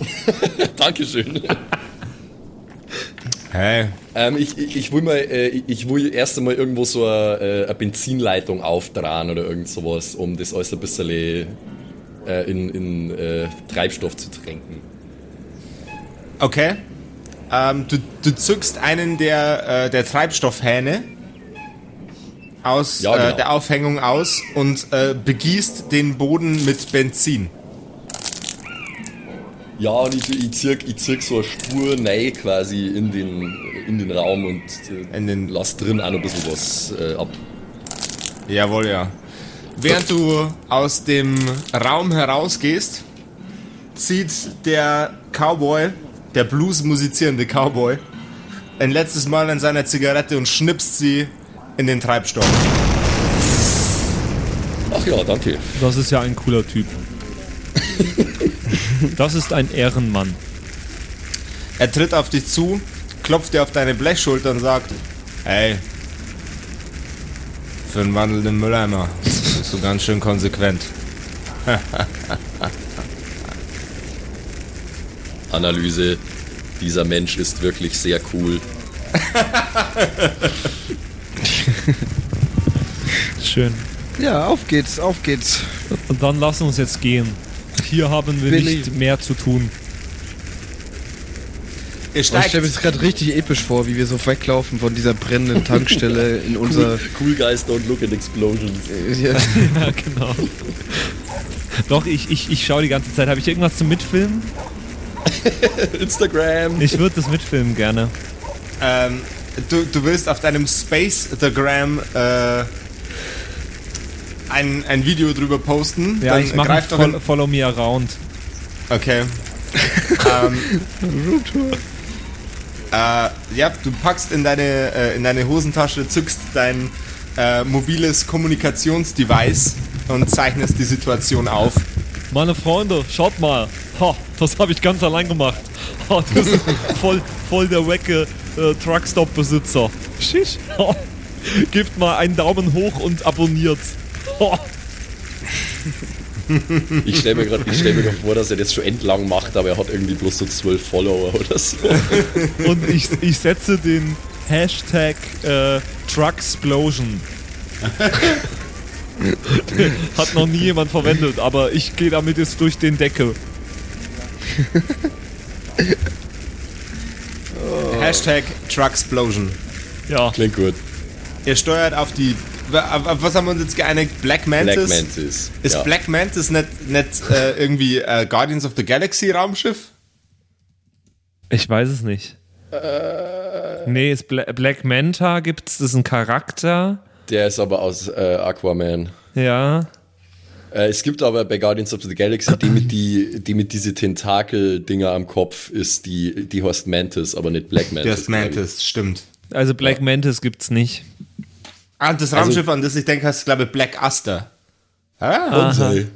<laughs> Dankeschön. Hey, ähm, ich, ich, ich will mal, äh, ich- will erst einmal irgendwo so eine, äh, eine Benzinleitung aufdrehen oder irgend sowas, um das alles ein bisschen äh, in, in äh, Treibstoff zu tränken. okay. Ähm, du, du zückst einen der, äh, der Treibstoffhähne aus Ja, genau. äh, der Aufhängung aus und äh, begießt den Boden mit Benzin. Ja, und ich, ich, zirk, ich zirk so eine Spur rein quasi in den, in den Raum und äh, In den- lass drin auch noch ein bisschen was äh, ab. Jawohl, ja. Während du aus dem Raum herausgehst, zieht der Cowboy, der Blues musizierende Cowboy, ein letztes Mal an seiner Zigarette und schnipst sie in den Treibstoff. Ach ja, danke. Das ist ja ein cooler Typ. <laughs> Das ist ein Ehrenmann. Er tritt auf dich zu, klopft dir auf deine Blechschulter und sagt, hey, für einen wandelnden Mülleimer bist du ganz schön konsequent. <laughs> Analyse. Dieser Mensch ist wirklich sehr cool. <laughs> Schön. Ja, auf geht's, auf geht's. Und dann lass uns jetzt gehen. Hier haben wir Billy. nicht mehr zu tun. Ihr Ich stelle mir das gerade richtig episch vor, wie wir so weglaufen von dieser brennenden <laughs> Tankstelle in unser. Cool guys don't look at explosions. Ja, Ja, <laughs> genau. Doch, ich, ich, ich schaue die ganze Zeit. Habe ich irgendwas zum Mitfilmen? <laughs> Instagram. Ich würde das mitfilmen gerne. ähm, du, du willst auf deinem Space-Gram äh, ein, ein Video drüber posten. Ja, Dann ich mache greif doch Follow, in, Follow Me Around. Okay. <laughs> ähm, äh, ja, du packst in deine, äh, in deine Hosentasche, zückst dein äh, mobiles Kommunikationsdevice und zeichnest die Situation auf. Meine Freunde, schaut mal. Ha, das habe ich ganz allein gemacht. Ha, das ist <laughs> voll, voll der wecke äh, Truckstop-Besitzer. Schisch. Ha. Gebt mal einen Daumen hoch und abonniert. Ich stelle mir gerade stell vor, dass er das schon entlang macht, aber er hat irgendwie bloß so zwölf Follower oder so. <laughs> Und ich, ich setze den Hashtag äh, Trucksplosion. <laughs> Hat noch nie jemand verwendet, aber ich gehe damit jetzt durch den Deckel. Hashtag Trucksplosion. Ja, Klingt gut. Ihr steuert auf die. Auf was haben wir uns jetzt geeinigt? Black Mantis? Black Mantis. Ist ja. Black Mantis nicht, nicht äh, irgendwie äh, Guardians of the Galaxy Raumschiff? ich weiß es nicht. Nee, ist Bla Black Manta gibt's, das ist ein Charakter. Der ist aber aus äh, Aquaman. Ja. Äh, es gibt aber bei Guardians of the Galaxy die mit, die, die mit diese Tentakel-Dinger am Kopf ist, die, die heißt Mantis, aber nicht Black Mantis. Der ist Mantis, stimmt. Also Black Mantis gibt's nicht. Ah, das Also- Raumschiff, an das ich denke, heißt, glaube ich, Black Aster. Ah. Sei.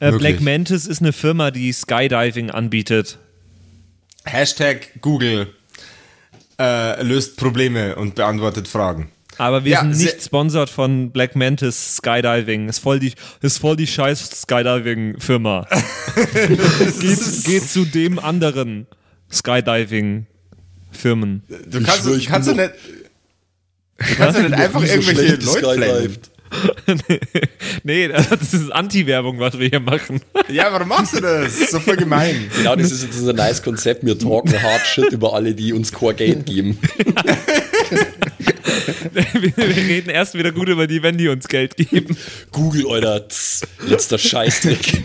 Äh? Black Mantis ist eine Firma, die Skydiving anbietet. Hashtag Google äh, löst Probleme und beantwortet Fragen. Aber wir Ja, sind nicht sponsert von Black Mantis Skydiving. Ist voll die, ist voll die scheiß Skydiving-Firma. <laughs> geht, geht zu dem anderen Skydiving-Firmen. Du kannst, schwör, du ich kannst doch bin nicht, du kannst doch nicht einfach so irgendwelche schlecht Leute geskydived. <laughs> <laughs> nee, das ist Anti-Werbung, was wir hier machen. Ja, warum machst du das? So voll gemein. Genau, das ist jetzt ein nice Konzept. Wir talken hard shit über alle, die uns Core Geld geben. <laughs> <laughs> wir, reden erst wieder gut über die, wenn die uns Geld geben. Google, tss, letzter Scheißtrick.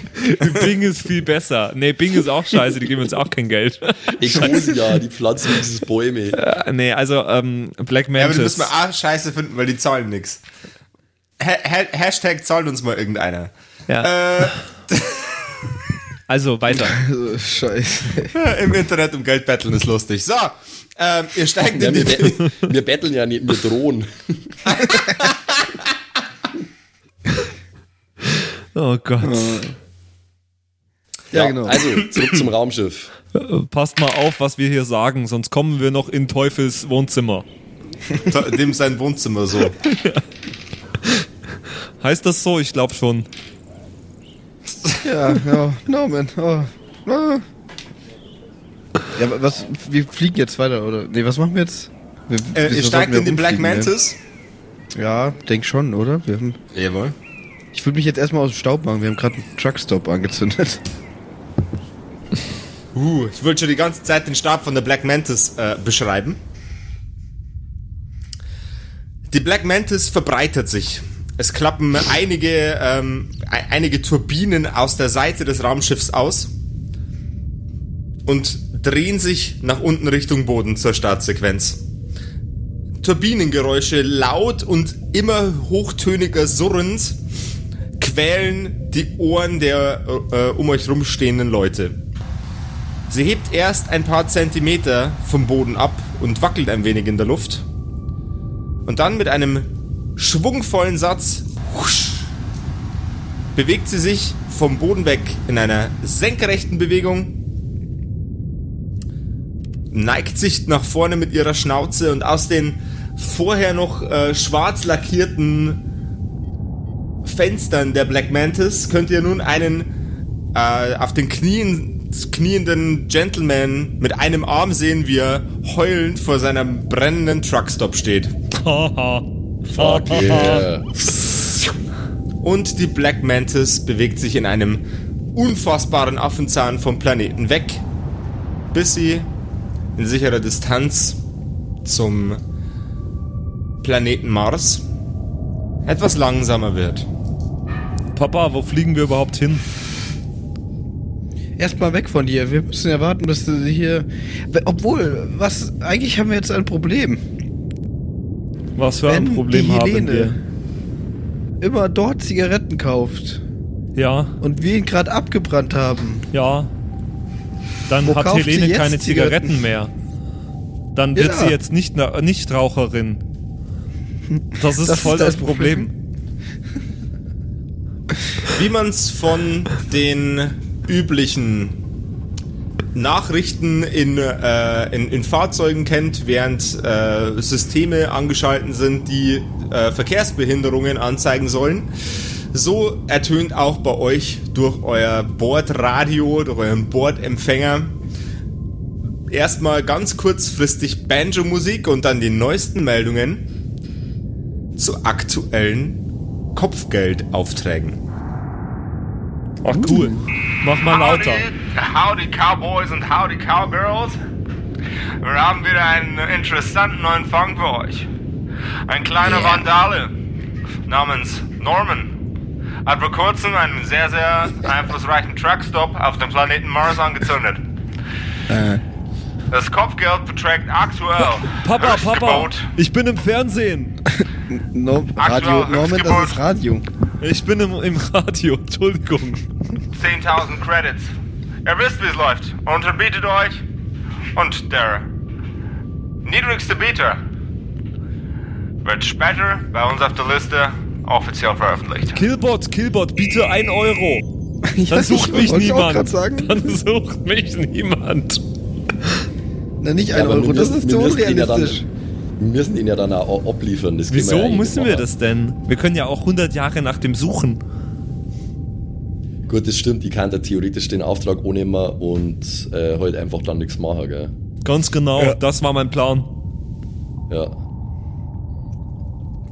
Bing ist viel besser. Nee, Bing ist auch scheiße, die geben uns auch kein Geld. Ecosia, die pflanzen dieses Bäume. Äh, nee, also ähm, Black Ja, aber die Mantis. müssen wir auch scheiße finden, weil die zahlen nix. Ha ha Hashtag zahlt uns mal irgendeiner. ja. Äh, Also weiter. <laughs> Scheiße. Im Internet um Geld betteln ist lustig. So, ähm, ihr steigt Ja, in wir, die... bet- <laughs> wir betteln ja nicht, wir drohen. <laughs> Oh Gott. Ja, genau. Also, zurück zum Raumschiff. Passt mal auf, was wir hier sagen, sonst kommen wir noch in Teufels Wohnzimmer. Dem sein Wohnzimmer so. <laughs> Heißt das so? Ich glaube schon. Ja, ja, Norman. Oh. Ja, was, wir fliegen jetzt weiter, oder? Nee, was machen wir jetzt? Wir, Äh, ihr steigt in die Black rumfliegen, Mantis. Ja, denk schon, oder? Wir haben, Jawohl. ich würde mich jetzt erstmal aus dem Staub machen. Wir haben gerade einen Truckstop angezündet. Uh, ich wollte schon die ganze Zeit den Stab von der Black Mantis äh, beschreiben. Die Black Mantis verbreitert sich. Es klappen einige, ähm, e- einige Turbinen aus der Seite des Raumschiffs aus und drehen sich nach unten Richtung Boden zur Startsequenz. Turbinengeräusche laut und immer hochtöniger surrend quälen die Ohren der äh, um euch rumstehenden Leute. Sie hebt erst ein paar Zentimeter vom Boden ab und wackelt ein wenig in der Luft. Und dann mit einem schwungvollen Satz husch, bewegt sie sich vom Boden weg in einer senkrechten Bewegung, neigt sich nach vorne mit ihrer Schnauze und aus den vorher noch äh, schwarz lackierten Fenstern der Black Mantis könnt ihr nun einen äh, auf den Knien knienden Gentleman mit einem Arm sehen, wie er heulend vor seinem brennenden Truckstop steht. <laughs> Fuck yeah. Und die Black Mantis bewegt sich in einem unfassbaren Affenzahn vom Planeten weg, bis sie in sicherer Distanz zum Planeten Mars etwas langsamer wird. Papa, wo fliegen wir überhaupt hin? Erstmal weg von dir. Wir müssen ja warten, bis du hier. Obwohl, was. Eigentlich haben wir jetzt ein Problem. Was für ein Wenn Problem die haben Helene wir? immer dort Zigaretten kauft Ja, und wir ihn gerade abgebrannt haben. ja. Dann Wo hat Helene keine Zigaretten, Zigaretten? mehr. Dann wird Ja. sie jetzt nicht na- Nichtraucherin. Das ist Das voll ist das, das Problem. Wie man es von den üblichen Nachrichten in, äh, in, in Fahrzeugen kennt, während äh, Systeme angeschalten sind, die äh, Verkehrsbehinderungen anzeigen sollen. So ertönt auch bei euch durch euer Bordradio, durch euren Bordempfänger erstmal ganz kurzfristig Banjo-Musik und dann die neuesten Meldungen zu aktuellen Kopfgeldaufträgen. Ach cool. Mach mal lauter. Howdy, howdy Cowboys und Howdy Cowgirls. Wir haben wieder einen interessanten neuen Fang für euch. Ein kleiner Yeah. Vandale namens Norman hat vor kurzem einen sehr, sehr einflussreichen Truckstop auf dem Planeten Mars angezündet. Das Kopfgeld beträgt aktuell Papa, Papa, Höchstgebot ich bin im Fernsehen. <laughs> No, Radio, Norman, das ist Radio. Ich bin im, im Radio, Entschuldigung. 10.000 Credits. Ihr wisst, wie es läuft. Unterbietet euch. Und der niedrigste Bieter wird später bei uns auf der Liste offiziell veröffentlicht. Killbot, Killbot, biete ein Euro. <laughs> Ja, Dann sucht ich mich niemand. Dann sucht mich niemand. Na, nicht Ja, ein aber Euro, wir das müssen- ist wir zu ja unrealistisch. Wir müssen ihn ja dann auch abliefern. Das Wieso ja eigentlich müssen wir das denn? Wir können ja auch 100 Jahre nach dem suchen. Gut, das stimmt. Ich kann da theoretisch den Auftrag annehmen und äh, halt einfach dann nichts machen, gell? Ganz genau, Ja. das war mein Plan. Ja.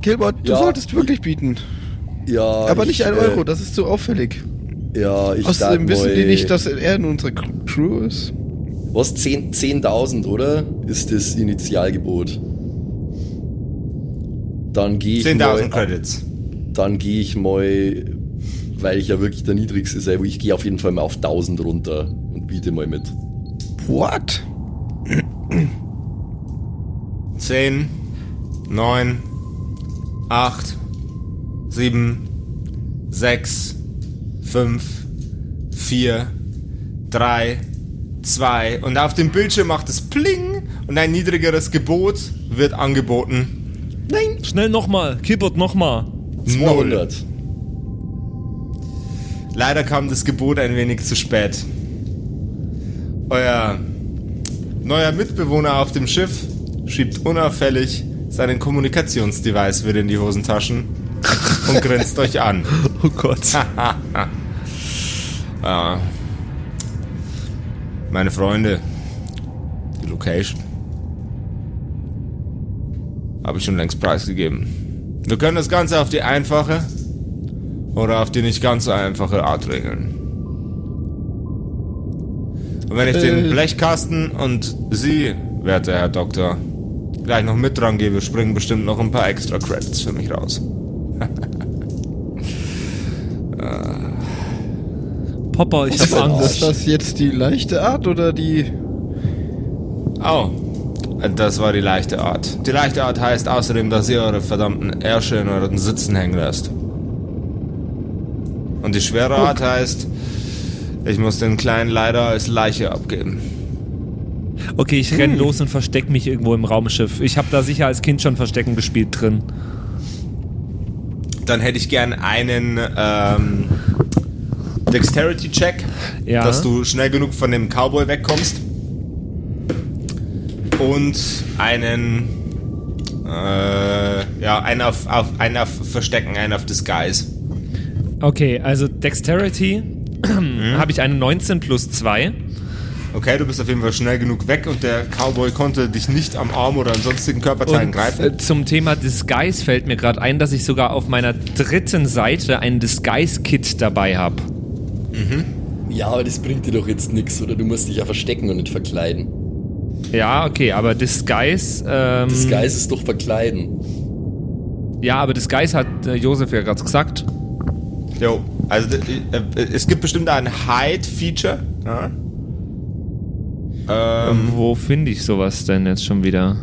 Killbot, du Ja. solltest wirklich bieten. Ja. Aber ich, nicht ein äh, Euro, das ist zu auffällig. Ja, ich Außerdem wissen mal- die nicht, dass er in unserer Crew ist. Was? 10 10.000, oder? Ist das Initialgebot. Dann gehe ich 10.000 mal, Credits. Dann gehe ich mal, weil ich ja wirklich der niedrigste sei, ich gehe auf jeden Fall mal auf 1000 runter und biete mal mit. What? 10, 9, 8, 7, 6, 5, 4, 3, 2 und auf dem Bildschirm macht es Pling und ein niedrigeres Gebot wird angeboten. Schnell nochmal, Keyboard nochmal. 200. Leider kam das Gebot ein wenig zu spät. Euer neuer Mitbewohner auf dem Schiff schiebt unauffällig seinen Kommunikationsdevice wieder in die Hosentaschen und grinst euch an. <laughs> Oh Gott. <laughs> Ah. Meine Freunde, die Location habe ich schon längst preisgegeben. Wir können das Ganze auf die einfache oder auf die nicht ganz so einfache Art regeln. Und wenn ich den Äh. Blechkasten und Sie, werter Herr Doktor, gleich noch mit dran gebe, springen bestimmt noch ein paar extra Credits für mich raus. <laughs> Papa, ich hab Ist Angst. das jetzt die leichte Art oder die... Oh, das war die leichte Art. Die leichte Art heißt außerdem, dass ihr eure verdammten Ärsche in euren Sitzen hängen lasst. Und die schwere Art heißt, ich muss den Kleinen leider als Leiche abgeben. Okay, ich renn los und versteck mich irgendwo im Raumschiff. Ich habe da sicher als Kind schon Verstecken gespielt drin. Dann hätte ich gern einen ähm, Dexterity-Check, Ja. dass du schnell genug von dem Cowboy wegkommst. Und einen, äh, ja, einen auf, auf, einen auf Verstecken, einen auf Disguise. Okay, also Dexterity <clears throat> habe ich eine 19 plus 2. Okay, du bist auf jeden Fall schnell genug weg und der Cowboy konnte dich nicht am Arm oder an sonstigen Körperteilen Und greifen. äh, zum Thema Disguise fällt mir gerade ein, dass ich sogar auf meiner dritten Seite ein Disguise-Kit dabei habe. Ja, aber das bringt dir doch jetzt nichts, oder? Du musst dich ja verstecken und nicht verkleiden. Ja, okay, aber Disguise. Ähm, Das Geist ist doch verkleiden. Ja, aber Disguise hat äh, Josef ja gerade gesagt. Jo, also d- äh, es gibt bestimmt ein Hide-Feature. Ja? Ähm, Wo finde ich sowas denn jetzt schon wieder?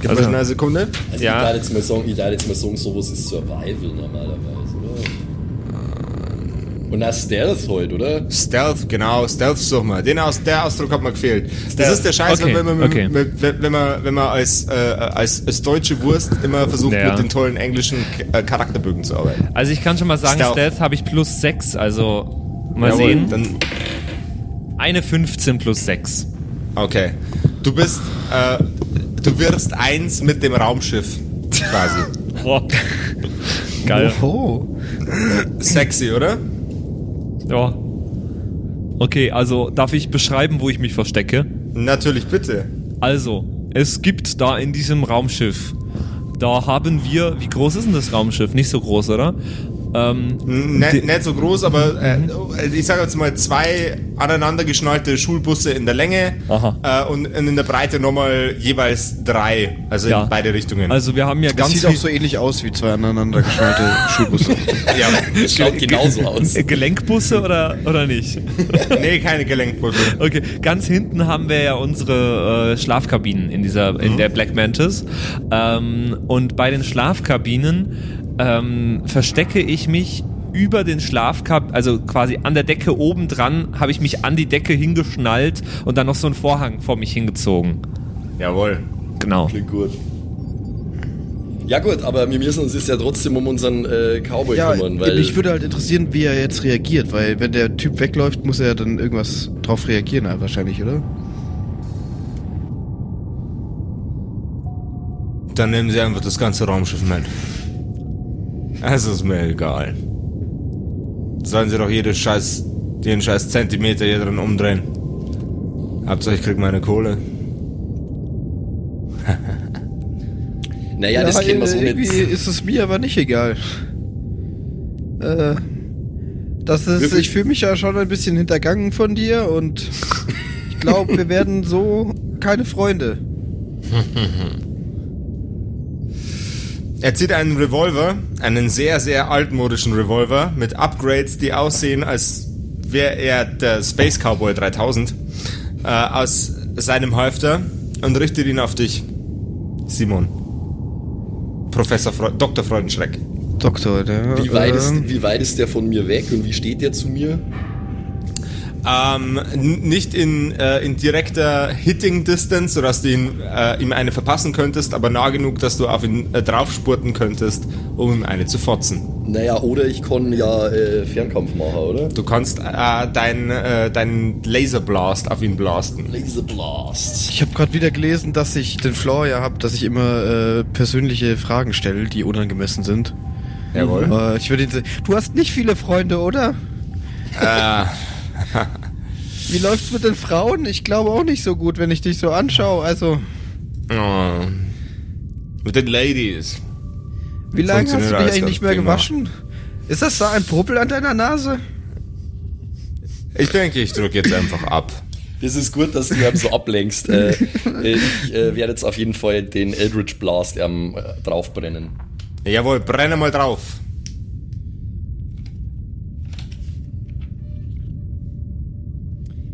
gib also- eine Sekunde. Also Ja. ich darf jetzt mal ich darf jetzt mal sagen, sowas ist Survival normalerweise, oder? Und das Stealth halt, oder? Stealth, genau, Stealth suchen wir. Den aus, der Ausdruck hat mir gefehlt. Das Stealth. ist der Scheiß, Okay, wenn, man, okay. wenn, wenn man, wenn man als, äh, als, als deutsche Wurst immer versucht, Ja. mit den tollen englischen äh, Charakterbögen zu arbeiten. Also ich kann schon mal sagen, Stealth. Stealth, habe ich plus 6, also mal Jawohl, sehen. Dann, Eine 15 plus 6. okay. Du bist, äh, du wirst eins mit dem Raumschiff, quasi. <laughs> Boah. Geil. Oh. Sexy, oder? Ja. Okay, also darf ich beschreiben, wo ich mich verstecke? Natürlich, bitte. Also, es gibt da in diesem Raumschiff, da haben wir, wie groß ist denn das Raumschiff? Nicht so groß, oder? Ähm, Ne, Die- nicht so groß, aber äh, ich sage jetzt mal zwei aneinander geschnallte Schulbusse in der Länge Aha. äh, und in der Breite nochmal jeweils drei, also Ja. in beide Richtungen. also wir haben ja Das ganz sieht auch so ähnlich aus wie zwei aneinander geschnallte <laughs> Schulbusse. ja, <laughs> Schaut genauso aus. Gelenkbusse oder, oder nicht? <laughs> nee, keine Gelenkbusse. Okay, ganz hinten haben wir ja unsere äh, Schlafkabinen in dieser, in der Black Mantis. Ähm, und bei den Schlafkabinen ähm, verstecke ich mich über den Schlafkab, also quasi an der Decke oben dran, habe ich mich an die Decke hingeschnallt und dann noch so einen Vorhang vor mich hingezogen. Jawohl. Genau. Klingt gut. Ja gut, aber wir müssen uns jetzt ja trotzdem um unseren äh, Cowboy Ja, kümmern, weil mich würde halt interessieren, wie er jetzt reagiert, weil wenn der Typ wegläuft, muss er ja dann irgendwas drauf reagieren, halt wahrscheinlich, oder? Dann nehmen sie einfach das ganze Raumschiff mit. Es ist mir egal. Sollen sie doch jede scheiß, jeden scheiß Zentimeter hier drin umdrehen. Hauptsache ich krieg meine Kohle. <laughs> naja, das kennen wir so irgendwie nicht. ist es mir aber nicht egal. Äh, das ist, Wirklich? ich fühle mich ja schon ein bisschen hintergangen von dir und ich glaube, wir werden so keine Freunde. <laughs> Er zieht einen Revolver, einen sehr, sehr altmodischen Revolver mit Upgrades, die aussehen, als wäre er der Space Cowboy 3000, äh, aus seinem Halfter und richtet ihn auf dich, Simon. Professor Fre Dr. Freudenschreck. Doktor, der. Wie weit, ist, ähm, wie weit ist der von mir weg und wie steht der zu mir? Ähm, nicht in, äh, in direkter Hitting Distance, sodass du ihn, äh, ihm eine verpassen könntest, aber nah genug, dass du auf ihn äh, draufspurten könntest, um ihm eine zu fotzen. Naja, oder ich kann ja äh, Fernkampf machen, oder? Du kannst äh, deinen äh, deinen Laserblast auf ihn blasten. Laser Blast. Ich habe gerade wieder gelesen, dass ich den Floor ja habe, dass ich immer äh, persönliche Fragen stelle, die unangemessen sind. Jawohl. Äh, ich würde Du hast nicht viele Freunde, oder? Äh, <laughs> Wie läuft's mit den Frauen? Ich glaube auch nicht so gut, wenn ich dich so anschaue. Also, oh. Mit den Ladies. wie lange hast du dich eigentlich nicht mehr prima. gewaschen? Ist das da ein Puppel an deiner Nase? Ich denke, ich drücke jetzt einfach ab. Das ist gut, dass du ihn so ablenkst. äh, <laughs> äh, ich äh, werde jetzt auf jeden Fall den Eldritch Blast ähm, äh, draufbrennen. Jawohl, brenne mal drauf.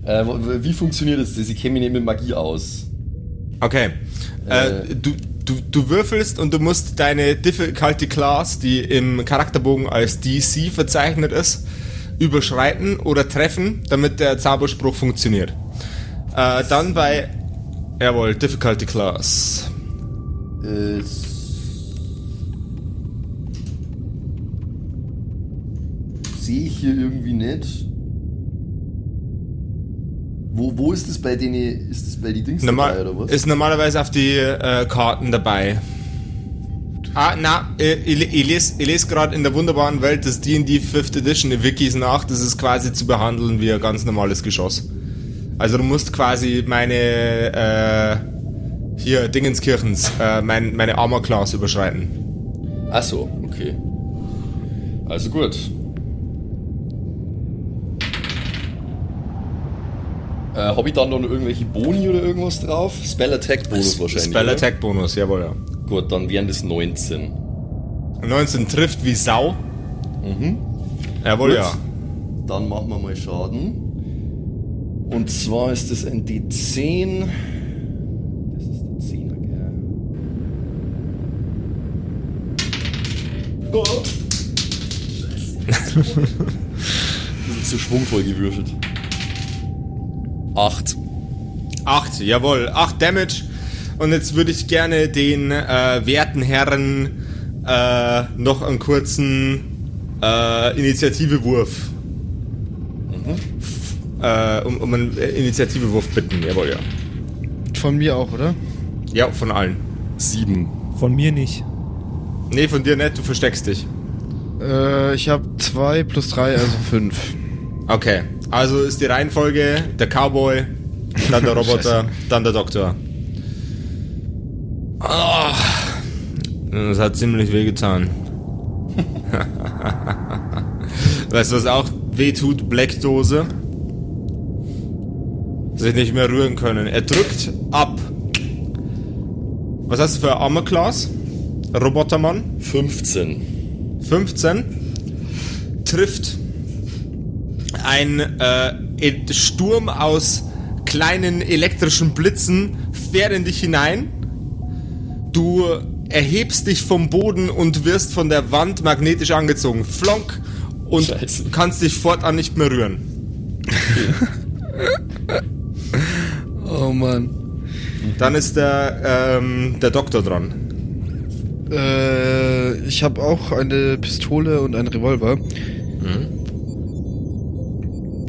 Äh, wie funktioniert das? Ich kenne mich nicht mit Magie aus. Okay. Äh, Äh. du, du, du würfelst und du musst deine Difficulty Class, die im Charakterbogen als DC verzeichnet ist, überschreiten oder treffen, damit der Zauberspruch funktioniert. Äh, dann bei. Jawohl, Difficulty Class. Äh, Sehe ich hier irgendwie nicht. Wo, wo ist das bei denen? Ist das bei die Dings dabei Normal, oder was? ist normalerweise auf die äh, Karten dabei. Ah, na, äh, ich, ich lese ich les gerade in der wunderbaren Welt des D&D 5th Edition Wikis nach, das ist quasi zu behandeln wie ein ganz normales Geschoss. Also du musst quasi meine, äh, hier, Dingenskirchens, äh, mein, meine Armor Class überschreiten. Ach so, okay. Also gut. Äh, Habe ich dann noch irgendwelche Boni oder irgendwas drauf? Spell Attack Bonus wahrscheinlich. Spell oder? Attack Bonus, jawohl, ja. Gut, dann wären das 19. 19 trifft wie Sau. Mhm. Jawohl, Gut. ja. Dann machen wir mal Schaden. Und zwar ist das ein D10. Das ist der 10er, gell? Oh. Scheiße. das ist zu schwungvoll gewürfelt. 8. 8, jawohl, 8 Damage. Und jetzt würde ich gerne den äh, werten Herren äh, noch einen kurzen äh, Initiativewurf. Äh, um, um einen äh, Initiativewurf bitten, jawohl, ja. Von mir auch, oder? Ja, von allen. 7. Von mir nicht. Nee, von dir nicht, du versteckst dich. Äh, ich habe zwei plus drei, also fünf. Okay, also ist die Reihenfolge der Cowboy, dann der <laughs> Roboter, dann der Doktor. Ah, das hat ziemlich weh getan. <laughs> weißt du, was auch weh tut? Blackdose. Sich nicht mehr rühren können. Er drückt ab. Was hast du für Armor Class? Robotermann? 15. 15 trifft ein äh, Sturm aus kleinen elektrischen Blitzen fährt in dich hinein. Du erhebst dich vom Boden und wirst von der Wand magnetisch angezogen. Flonk und Scheiße. kannst dich fortan nicht mehr rühren. <laughs> Oh Mann. Dann ist der, ähm, der Doktor dran. Äh, ich habe auch eine Pistole und einen Revolver.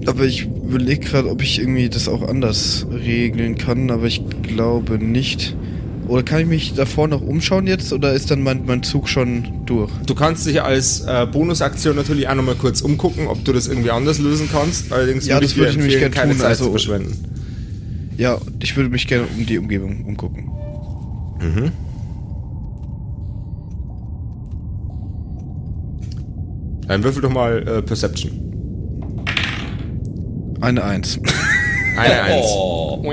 Aber ich überlege gerade, ob ich irgendwie das auch anders regeln kann, aber ich glaube nicht. Oder kann ich mich davor noch umschauen jetzt oder ist dann mein, mein Zug schon durch? Du kannst dich als äh, Bonusaktion natürlich auch nochmal kurz umgucken, ob du das irgendwie anders lösen kannst. Allerdings Ja, würde ich dir würde ich nämlich empfehlen, gern keine tun, Zeit also- zu verschwenden. Ja, ich würde mich gerne um die Umgebung umgucken. Dann würfel doch mal äh, Perception. Eine Eins. Eine Eins. Oh.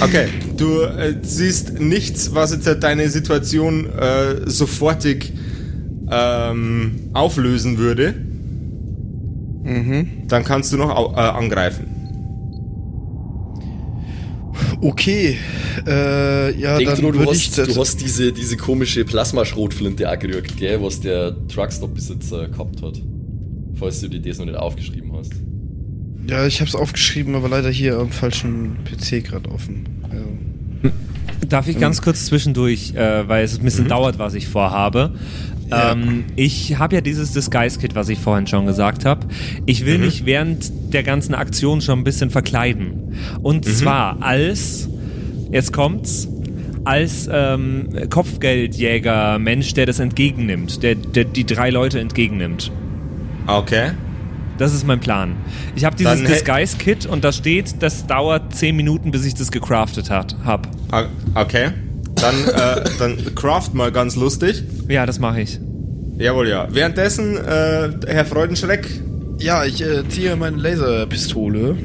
Okay, du äh, siehst nichts, was jetzt halt deine Situation äh, sofortig ähm, auflösen würde. Mhm. Dann kannst du noch äh, angreifen. Okay. Äh, ja, Denk dann nur, du ich hast, du hast diese, diese komische Plasmaschrotflinte auch gerührt, gell, was der Truckstop-Besitzer gehabt hat. Falls du dir das noch nicht aufgeschrieben hast. Ja, ich habe es aufgeschrieben, aber leider hier am falschen PC gerade offen. Ja. Darf ich ganz kurz zwischendurch, äh, weil es ein bisschen dauert, was ich vorhabe. Ja. Ähm, ich habe ja dieses Disguise-Kit, was ich vorhin schon gesagt habe. Ich will mich während der ganzen Aktion schon ein bisschen verkleiden. Und zwar als, jetzt kommt's, als ähm, Kopfgeldjäger Mensch, der das entgegennimmt, der, der die drei Leute entgegennimmt. Okay. Das ist mein Plan. Ich habe dieses Disguise-Kit und da steht, das dauert 10 Minuten, bis ich das gecraftet hat, hab. Ah, Okay. Dann, äh, <laughs> dann craft mal ganz lustig. Ja, das mache ich. Jawohl, ja. Währenddessen, äh, Herr Freudenschreck, Ja, ich äh, ziehe meine Laserpistole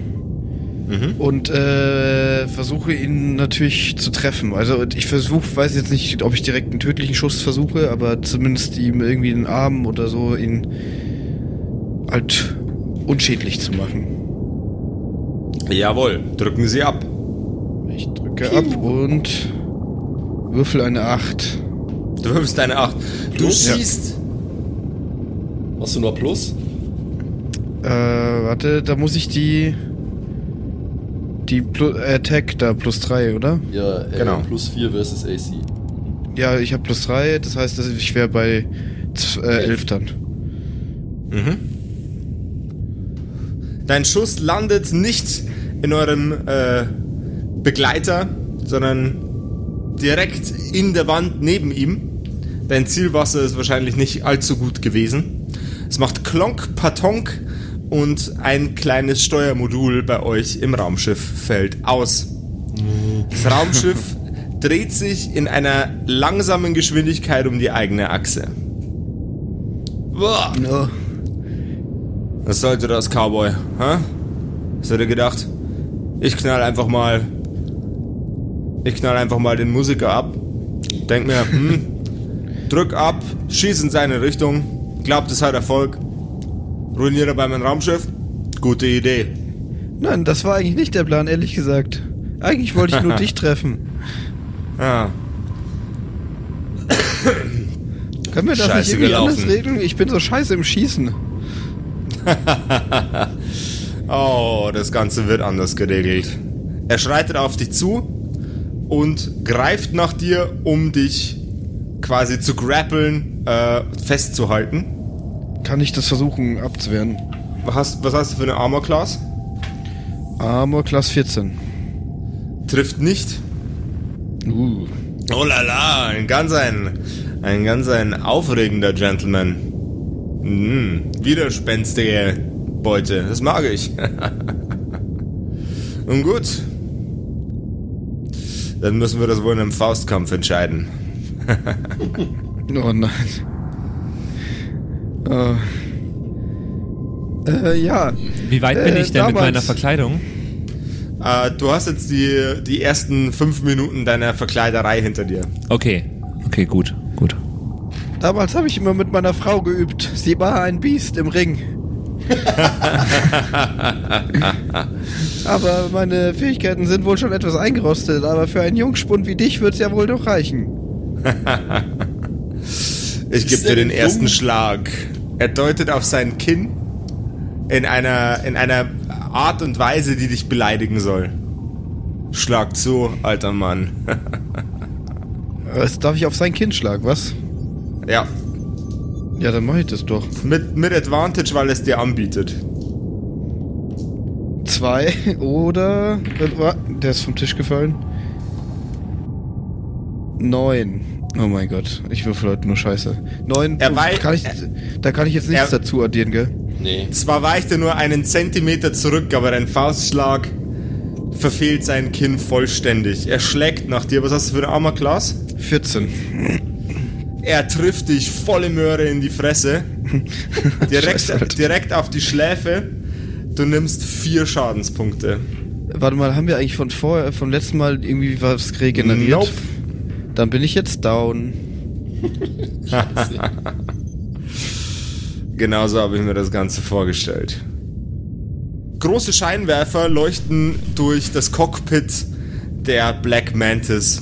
und äh, versuche ihn natürlich zu treffen. Also ich versuche, weiß jetzt nicht, ob ich direkt einen tödlichen Schuss versuche, aber zumindest ihm irgendwie den Arm oder so ihn halt unschädlich zu machen. jawohl, drücken Sie ab. Ich drücke ab und würfel eine 8. Du wirfst deine 8. Du Plus? Ja. schießt. Hast du nur Plus? Äh, warte, da muss ich die die Plu Attack da plus 3, oder? Ja, äh, Genau. plus 4 versus AC. Ja, ich habe plus 3, das heißt, dass ich wäre bei äh, 11 dann. Mhm. Dein Schuss landet nicht in eurem äh, Begleiter, sondern direkt in der Wand neben ihm. Dein Zielwasser ist wahrscheinlich nicht allzu gut gewesen. Es macht Klonk, Patonk und ein kleines Steuermodul bei euch im Raumschiff fällt aus. Das Raumschiff <laughs> dreht sich in einer langsamen Geschwindigkeit um die eigene Achse. Boah. Ja. Was sollte das, Cowboy? Hä? Was hätte gedacht? Ich knall einfach mal. Ich knall einfach mal den Musiker ab. Denk mir, hm, <laughs> drück ab, schieß in seine Richtung. Glaubt, es hat Erfolg. Ruiniere dabei mein Raumschiff? Gute Idee. Nein, das war eigentlich nicht der Plan, ehrlich gesagt. Eigentlich wollte ich nur <laughs> dich treffen. Ja. Können wir das Scheiße nicht irgendwie gelaufen. anders regeln? Ich bin so scheiße im Schießen. <laughs> Oh, das Ganze wird anders geregelt. Er schreitet auf dich zu und greift nach dir, um dich quasi zu grappeln, äh, festzuhalten. Kann ich das versuchen abzuwehren? Was hast, was hast du für eine Armor Class? Armor Class 14. Trifft nicht. Uh. Oh la la, ein ganz ein, ein ganz ein aufregender Gentleman. Hm, widerspenstige Beute, das mag ich. <laughs> Nun gut. Dann müssen wir das wohl in einem Faustkampf entscheiden. <laughs> Oh nein. Oh. Äh, ja. Wie weit bin Äh, ich denn mit damals- meiner Verkleidung? Äh, du hast jetzt die, die ersten fünf Minuten deiner Verkleiderei hinter dir. Okay. Okay, gut. Damals habe ich immer mit meiner Frau geübt. Sie war ein Biest im Ring. <laughs> aber meine Fähigkeiten sind wohl schon etwas eingerostet, aber für einen Jungspund wie dich wird's ja wohl doch reichen. <laughs> Ich gebe dir den denn ersten dumm? Schlag. Er deutet auf sein Kinn in einer, in einer Art und Weise, die dich beleidigen soll. Schlag zu, alter Mann. <laughs> Was darf ich auf sein Kinn schlagen, was? Ja, Ja, dann mach ich das doch. mit, mit Advantage, weil es dir anbietet. Zwei oder. Oh, Der ist vom Tisch gefallen. Neun. Oh mein Gott, ich würfel heute nur Scheiße. Neun. Er wei- kann ich, da kann ich jetzt nichts Er- dazu addieren, gell? Nee. Zwar weicht er nur einen Zentimeter zurück, aber dein Faustschlag verfehlt sein Kinn vollständig. Er schlägt nach dir. Was hast du für ein Armor Class? 14. Er trifft dich volle Möhre in die Fresse. <laughs> Direkt, direkt auf die Schläfe. Du nimmst vier Schadenspunkte. Warte mal, haben wir eigentlich von vorher, vom letzten Mal irgendwie was regeneriert? Nope. Dann bin ich jetzt down. <laughs> Genauso habe ich mir das Ganze vorgestellt. Große Scheinwerfer leuchten durch das Cockpit der Black Mantis.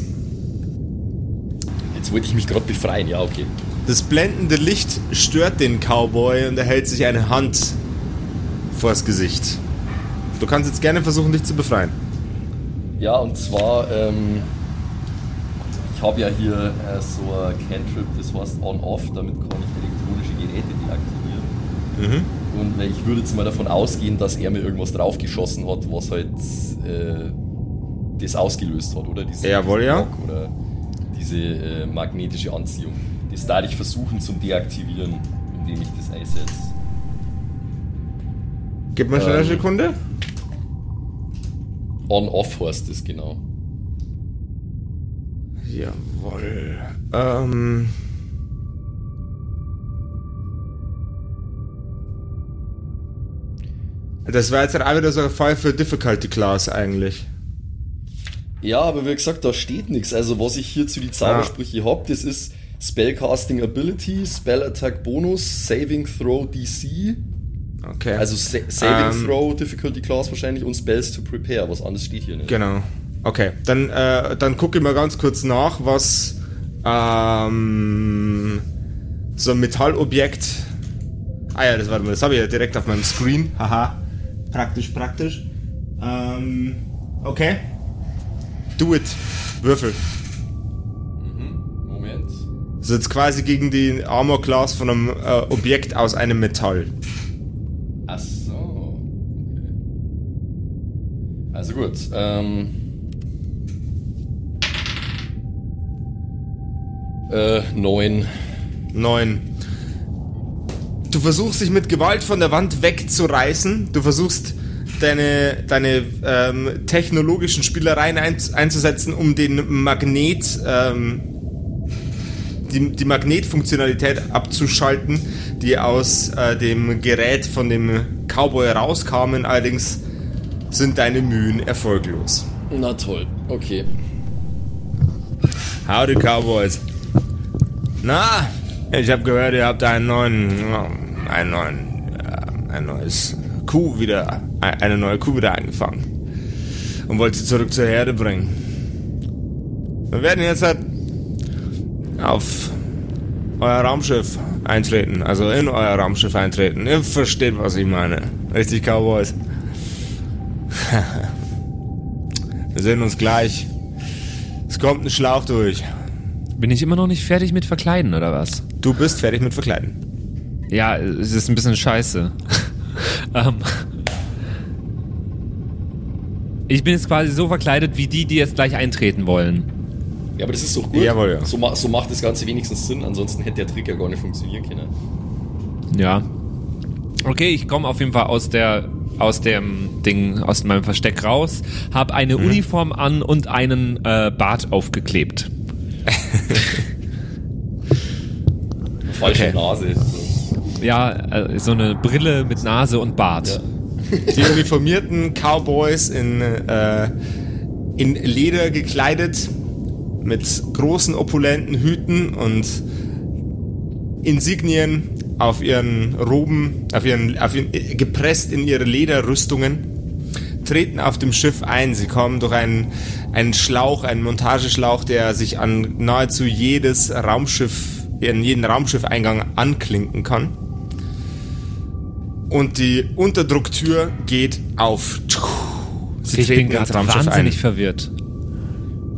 Jetzt wollte ich mich gerade befreien, ja, okay. Das blendende Licht stört den Cowboy und er hält sich eine Hand vors Gesicht. Du kannst jetzt gerne versuchen, dich zu befreien. Ja, und zwar, ähm, ich habe ja hier äh, so ein Cantrip, das heißt On-Off, damit kann ich elektronische Geräte deaktivieren. Und weil ich würde jetzt mal davon ausgehen, dass er mir irgendwas draufgeschossen hat, was halt äh, das ausgelöst hat, oder? Diese, Jawohl, ja. Oder diese äh, magnetische Anziehung. Das darf ich versuchen zum Deaktivieren, indem ich das einsetze. Gib mir schnell eine Ähm. Sekunde. On-Off heißt das genau. Jawohl. Ähm. Das war jetzt halt auch wieder so ein Fall für Difficulty Class eigentlich. Ja, aber wie gesagt, da steht nichts. Also was ich hier zu die Zaubersprüche hab, das ist Spellcasting Ability, Spell Attack Bonus, Saving Throw DC, Okay. also Sa Saving Ähm. Throw Difficulty Class wahrscheinlich und Spells to Prepare. Was anderes steht hier nicht. Genau. Okay, dann, äh, dann gucke ich mal ganz kurz nach, was ähm, so ein Metallobjekt. Ah ja, das warte mal, das habe ich ja direkt auf meinem Screen. Haha. Praktisch, praktisch. Ähm, okay. Do it. Würfel. Moment. Das ist jetzt quasi gegen die Armor Class von einem äh, Objekt aus einem Metall. Ach so. Okay. Also gut. Ähm, äh, neun. 9. Du versuchst dich mit Gewalt von der Wand wegzureißen. Du versuchst deine, deine ähm, technologischen Spielereien ein, einzusetzen, um den Magnet, ähm, die, die Magnetfunktionalität abzuschalten, die aus äh, dem Gerät von dem Cowboy rauskamen. Allerdings sind deine Mühen erfolglos. Na toll. Okay. Howdy Cowboys. Na, ich habe gehört, ihr habt einen neuen, einen neuen, äh, ein neues Kuh wieder, eine neue Kuh wieder eingefangen und wollt sie zurück zur Herde bringen. Wir werden jetzt halt auf euer Raumschiff eintreten, also in euer Raumschiff eintreten. Ihr versteht, was ich meine. Richtig, Cowboys? <laughs> Wir sehen uns gleich. Es kommt ein Schlauch durch. Bin ich immer noch nicht fertig mit Verkleiden, oder was? Du bist fertig mit Verkleiden. Ja, es ist ein bisschen scheiße. Ähm, ich bin jetzt quasi so verkleidet wie die, die jetzt gleich eintreten wollen. Ja, aber das ist doch gut. Jawohl, ja. So, ma so macht das Ganze wenigstens Sinn, ansonsten hätte der Trick ja gar nicht funktionieren können. Ja. Okay, ich komme auf jeden Fall aus der aus dem Ding, aus meinem Versteck raus, habe eine Uniform an und einen äh, Bart aufgeklebt. <laughs> Falsche Okay. Nase. Ja, äh, so eine Brille mit Nase und Bart. Die uniformierten Cowboys in, äh, in Leder gekleidet, mit großen opulenten Hüten und Insignien auf ihren Roben, auf ihren, auf ihren, äh, gepresst in ihre Lederrüstungen, treten auf dem Schiff ein. Sie kommen durch einen, einen Schlauch, einen Montageschlauch, der sich an nahezu jedes Raumschiff, in jeden Raumschiffeingang anklinken kann. Und die Unterdrucktür geht auf. Sie ich bin gerade wahnsinnig verwirrt.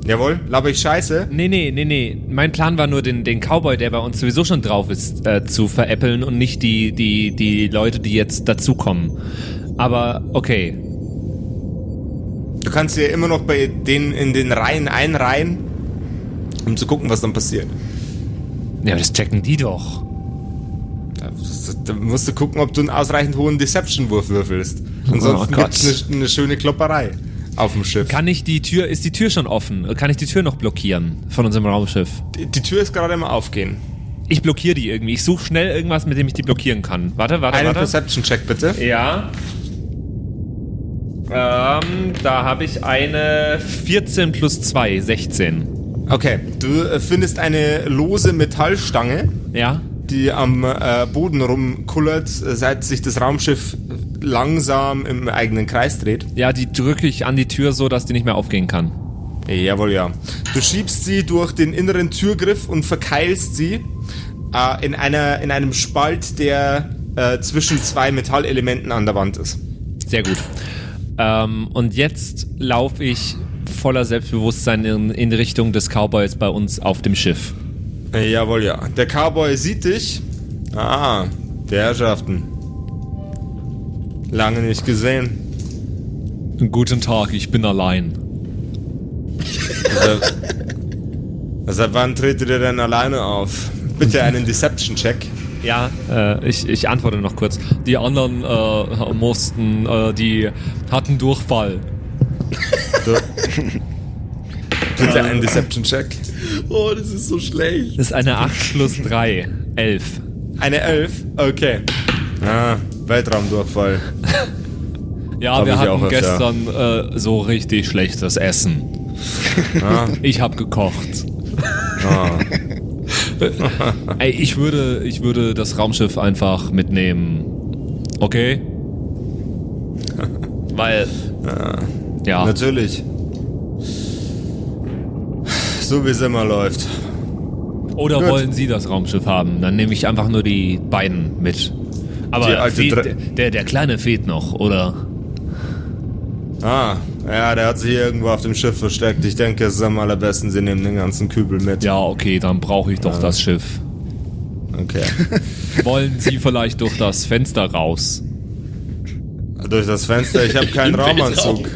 Jawohl, laber ich scheiße? Nee, nee, nee, nee. Mein Plan war nur, den, den Cowboy, der bei uns sowieso schon drauf ist, äh, zu veräppeln und nicht die, die, die Leute, die jetzt dazukommen. Aber okay. Du kannst dir immer noch bei denen in den Reihen einreihen, um zu gucken, was dann passiert. Ja, aber das checken die doch. Da, musst du gucken, ob du einen ausreichend hohen Deception-Wurf würfelst. Ansonsten Oh gibt's eine, eine schöne Klopperei auf dem Schiff. Kann ich die Tür, ist die Tür schon offen? Kann ich die Tür noch blockieren von unserem Raumschiff? Die, die Tür ist gerade im Aufgehen. Ich blockiere die irgendwie. Ich suche schnell irgendwas, mit dem ich die blockieren kann. Warte, warte, Einen warte. Perception-Check bitte. Ja. Ähm, da habe ich eine 14 plus 2, 16. Okay, du äh, findest eine lose Metallstange, Ja? Die am äh, Boden rumkullert, äh, seit sich das Raumschiff langsam im eigenen Kreis dreht. Ja, die drücke ich an die Tür so, dass die nicht mehr aufgehen kann. Jawohl, ja. Du schiebst sie durch den inneren Türgriff und verkeilst sie äh, in, einer, in einem Spalt, der äh, zwischen zwei Metallelementen an der Wand ist. Sehr gut. Ähm, und jetzt laufe ich voller Selbstbewusstsein in, in Richtung des Cowboys bei uns auf dem Schiff. Äh, jawohl, ja. Der Cowboy sieht dich. Ah, die Herrschaften. Lange nicht gesehen. Guten Tag, ich bin allein. Seit, seit wann tretet ihr denn alleine auf? Bitte einen Deception-Check. Ja, äh, ich, ich antworte noch kurz. Die anderen äh, mussten, äh, die hatten Durchfall. Du. Bitte einen Deception-Check. Oh, das ist so schlecht. Das ist eine 8 plus 3, 11. Eine Elf? Okay. Ah, Weltraumdurchfall. Ja, Hab wir hatten gestern äh, so richtig schlechtes Essen. Ah, Ich hab gekocht. ah. Ey, ich würde, ich würde das Raumschiff einfach mitnehmen. Okay? <laughs> Weil. Ja. Natürlich. So wie es immer läuft. Oder Gut. wollen Sie das Raumschiff haben? Dann nehme ich einfach nur die beiden mit. Aber fehlt, der, der, Kleine fehlt noch, oder? Ah, ja, der hat sich irgendwo auf dem Schiff versteckt. Ich denke, es ist am allerbesten, sie nehmen den ganzen Kübel mit. Ja, okay, dann brauche ich doch das Schiff. Okay. <laughs> Wollen Sie vielleicht durch das Fenster raus? Durch das Fenster, ich habe keinen <laughs> Raumanzug.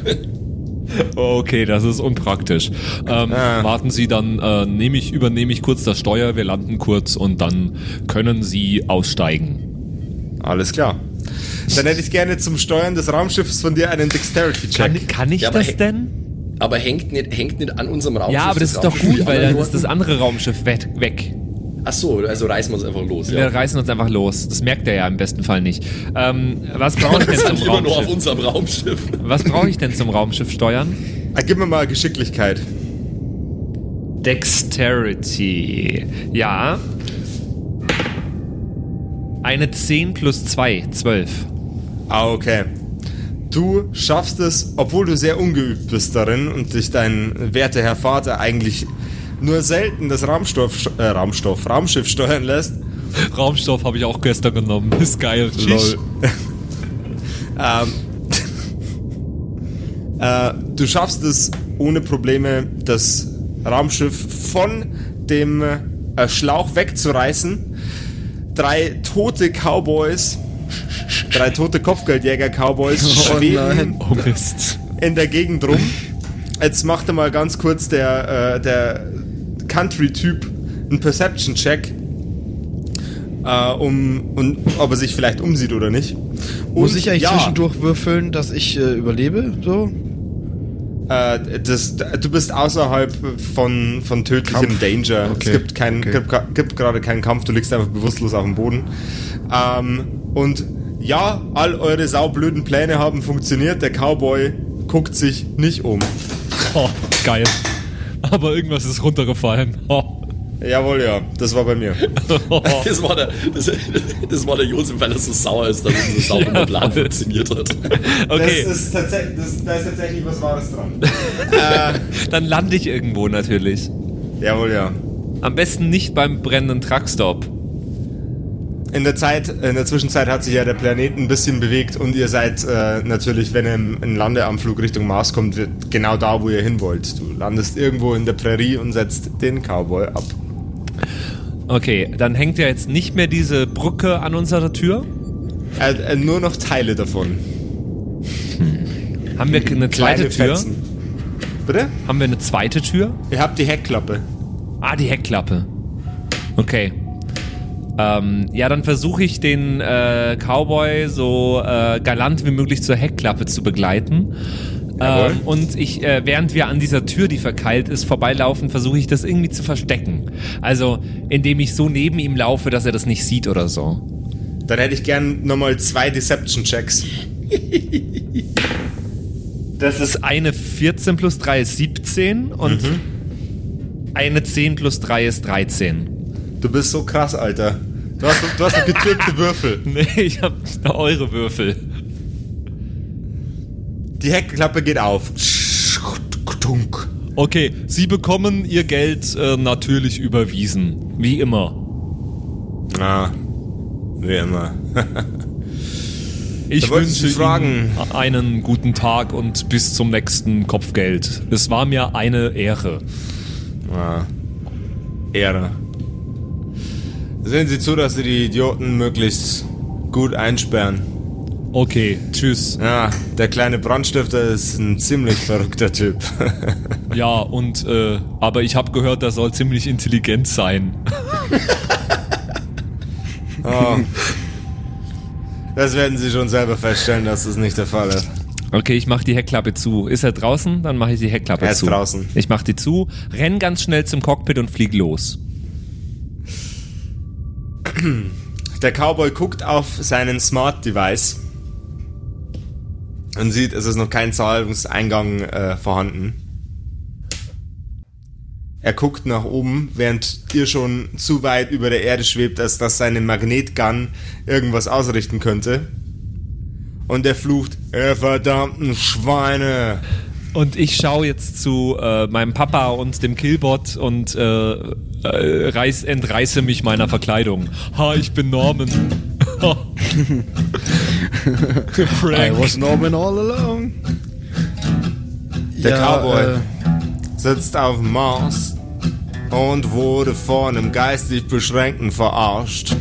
Okay, das ist unpraktisch. Ähm, Ah. Warten Sie, dann äh, nehme ich, übernehme ich kurz das Steuer, wir landen kurz und dann können Sie aussteigen. Alles klar. Dann hätte ich gerne zum Steuern des Raumschiffs von dir einen Dexterity-Check. Kann, kann ich Ja, das denn? Aber hängt nicht, hängt nicht an unserem Raumschiff. Ja, aber das ist doch gut, weil dann ist das andere Raumschiff weg. weg. Ach so, also reißen wir uns einfach los. Wir Ja. reißen uns einfach los. Das merkt er ja im besten Fall nicht. Ähm, was brauche ich denn zum <laughs> immer nur auf Raumschiff? unserem Raumschiff. Was brauche ich denn zum Raumschiff steuern? Ah, gib mir mal Geschicklichkeit. Dexterity. Ja. Eine 10 plus 2, 12. Ah, okay. Du schaffst es, obwohl du sehr ungeübt bist darin und dich dein werter Herr Vater eigentlich nur selten das Raumstoff, äh, Raumstoff, Raumschiff steuern lässt. Raumstoff habe ich auch gestern genommen. <laughs> Ist geil. Lol. <laughs> ähm, <laughs> äh, du schaffst es ohne Probleme, das Raumschiff von dem äh, Schlauch wegzureißen. Drei tote Cowboys, drei tote Kopfgeldjäger-Cowboys Oh schweben. Oh in der Gegend rum. Jetzt macht er mal ganz kurz der, äh, der Country-Typ einen Perception-Check, äh, um, und ob er sich vielleicht umsieht oder nicht. Muss Und ich eigentlich ja, zwischendurch würfeln, dass ich äh, überlebe? So? Äh, das, du bist außerhalb von, von tödlichem Kampf. Danger. Okay. Es gibt, keinen, Okay. gibt, gibt gerade keinen Kampf, du liegst einfach bewusstlos auf dem Boden. Ähm, und ja, all eure saublöden Pläne haben funktioniert. Der Cowboy guckt sich nicht um. Oh, geil. <laughs> Aber irgendwas ist runtergefallen. Oh. <laughs> Jawohl, ja, das war bei mir. <laughs> Das war, der, das, das war der Josef, weil er so sauer ist, dass unser sauberer Plan funktioniert hat. Okay, Das ist, das, da ist tatsächlich was Wahres dran. dann lande ich irgendwo natürlich. Jawohl, ja. Am besten nicht beim brennenden Truckstop. In der Zeit, in der Zwischenzeit hat sich ja der Planet ein bisschen bewegt und ihr seid äh, natürlich, wenn ihr im, im Landeanflug Richtung Mars kommt, wird genau da, wo ihr hin wollt. Du landest irgendwo in der Prärie und setzt den Cowboy ab. Okay, dann hängt ja jetzt nicht mehr diese Brücke an unserer Tür. Äh, äh, nur noch Teile davon. Haben wir eine zweite Kleine Tür? Fetzen. Bitte? Haben wir eine zweite Tür? Ihr habt die Heckklappe. Ah, die Heckklappe. Okay. Ähm, ja, dann versuche ich den äh, Cowboy so äh, galant wie möglich zur Heckklappe zu begleiten. Ähm, und ich, äh, während wir an dieser Tür, die verkeilt ist, vorbeilaufen, versuche ich das irgendwie zu verstecken. Also, indem ich so neben ihm laufe, dass er das nicht sieht oder so. Dann hätte ich gern nochmal zwei Deception-Checks. Das ist eine 14 plus 3 ist 17 und eine 10 plus 3 ist 13. Du bist so krass, Alter. Du hast, du hast getürkte Würfel. <laughs> Nee, ich habe eure Würfel. Die Heckklappe geht auf. Okay, Sie bekommen Ihr Geld äh, natürlich überwiesen. Wie immer. Ah, wie immer. Ich wünsche. Ihnen einen guten Tag und bis zum nächsten Kopfgeld. Es war mir eine Ehre. Ah, Ehre. Sehen Sie zu, dass Sie die Idioten möglichst gut einsperren. Okay, tschüss. Ja, der kleine Brandstifter ist ein ziemlich verrückter Typ. <laughs> Ja, und äh, aber ich habe gehört, er soll ziemlich intelligent sein. <laughs> Oh. Das werden Sie schon selber feststellen, dass das nicht der Fall ist. Okay, ich mache die Heckklappe zu. Ist er draußen? Dann mache ich die Heckklappe Er ist zu. draußen. Ich mache die zu, renn ganz schnell zum Cockpit und flieg los. <clears throat> Der Cowboy guckt auf seinen Smart Device und sieht, es ist noch kein Zahlungseingang äh, vorhanden. Er guckt nach oben, während ihr schon zu weit über der Erde schwebt, als dass seine Magnetgun irgendwas ausrichten könnte. Und er flucht, ihr verdammten Schweine. Und ich schaue jetzt zu äh, meinem Papa und dem Killbot und äh, äh, reiß, entreiße mich meiner Verkleidung. Ha, ich bin Norman. I was Norman all along. Der Ja, Cowboy äh, sitzt auf dem Mars und wurde von einem geistig Beschränkten verarscht.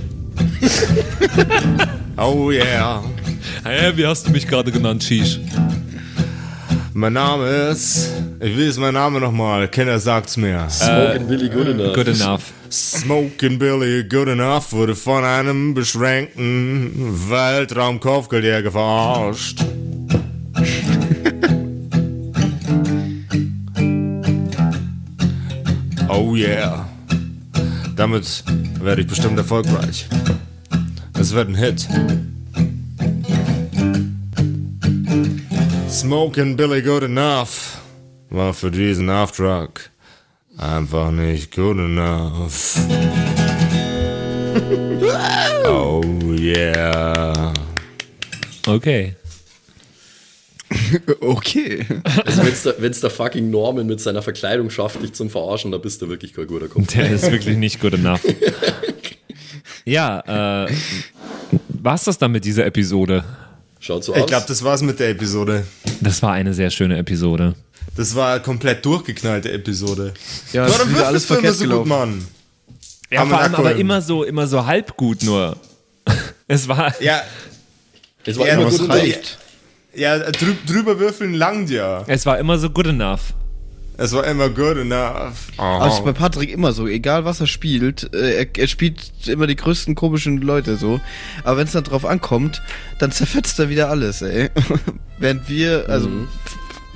<laughs> oh yeah. Hä, wie hast du mich gerade genannt, Shish? Mein Name ist. Ich will mein Name nochmal. Kenner sagt's mir. Smoking Billy Good enough. Good enough. Smoking Billy Good Enough wurde von einem beschränkten Weltraumkopfgeldjäger verarscht. <laughs> Oh yeah. Damit werde ich bestimmt erfolgreich. Es wird ein Hit. Smoking Billy Good Enough war für diesen Auftrag einfach nicht good enough. <laughs> oh yeah. Okay. <laughs> okay. Also wenn's der, wenn's der fucking Norman mit seiner Verkleidung schafft, dich zum Verarschen, da bist du wirklich kein guter Kopf. Der ist wirklich nicht good enough. <laughs> Ja, äh, war's das dann mit dieser Episode? Schaut so aus. Ich glaube, das war's mit der Episode. Das war eine sehr schöne Episode. Das war eine komplett durchgeknallte Episode. Ja, es ist wieder alles würfelst du immer verkehrt so gut, gelaufen. Mann? Ja, Aber vor allem aber immer so, immer so halb gut nur. <laughs> Es war. Ja, es war Ja, immer was gut reicht? ja drü drüber würfeln langt ja. Es war immer so good enough. Es war immer good enough. Aber es ist bei Patrick immer so, egal was er spielt, äh, er, er spielt immer die größten komischen Leute so. Aber wenn es dann drauf ankommt, dann zerfetzt er wieder alles, ey. <laughs> Während wir, also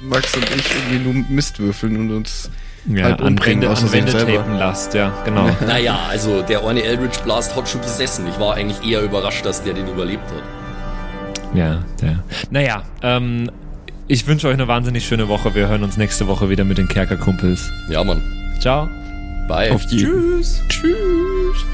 Max und ich irgendwie nur Mist würfeln und uns Ja, halt an umbringen Wände, an Wände tapen lasst, ja, genau. <laughs> Naja, also der Orny Eldritch Blast hat schon gesessen. Ich war eigentlich eher überrascht, dass der den überlebt hat. ja, ja. Naja, ähm, ich wünsche euch eine wahnsinnig schöne Woche. Wir hören uns nächste Woche wieder mit den Kerkerkumpels. Ja, Mann. Ciao. Bye. Auf jeden. Tschüss. Tschüss.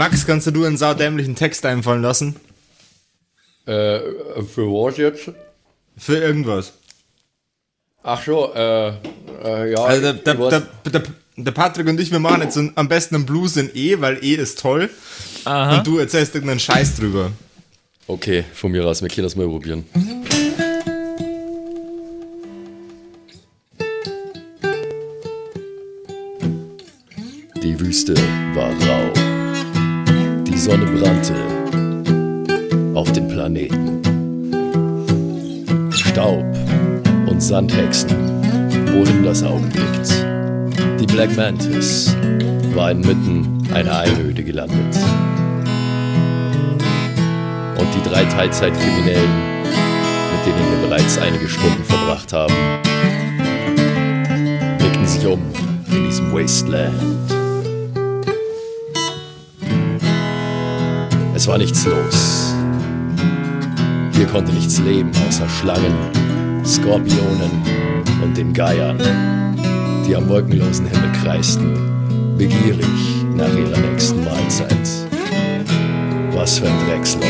Max, kannst du einen saudämlichen Text einfallen lassen? Äh, für was jetzt? Für irgendwas. Ach so, äh, äh ja. Also der, der, der, der, der Patrick und ich, wir machen jetzt am besten einen Blues in E, weil E ist toll. Aha. Und du erzählst irgendeinen Scheiß drüber. Okay, von mir aus, wir können das mal probieren. Die Wüste war rau. Die Sonne brannte auf den Planeten. Staub und Sandhexen, wohin das Auge blickt. Die Black Mantis war inmitten einer Einöde gelandet. Und die drei Teilzeitkriminellen, mit denen wir bereits einige Stunden verbracht haben, blickten sich um in diesem Wasteland. Es war nichts los. Hier konnte nichts leben außer Schlangen, Skorpionen und den Geiern, die am wolkenlosen Himmel kreisten, begierig nach ihrer nächsten Mahlzeit. Was für ein Drecksloch.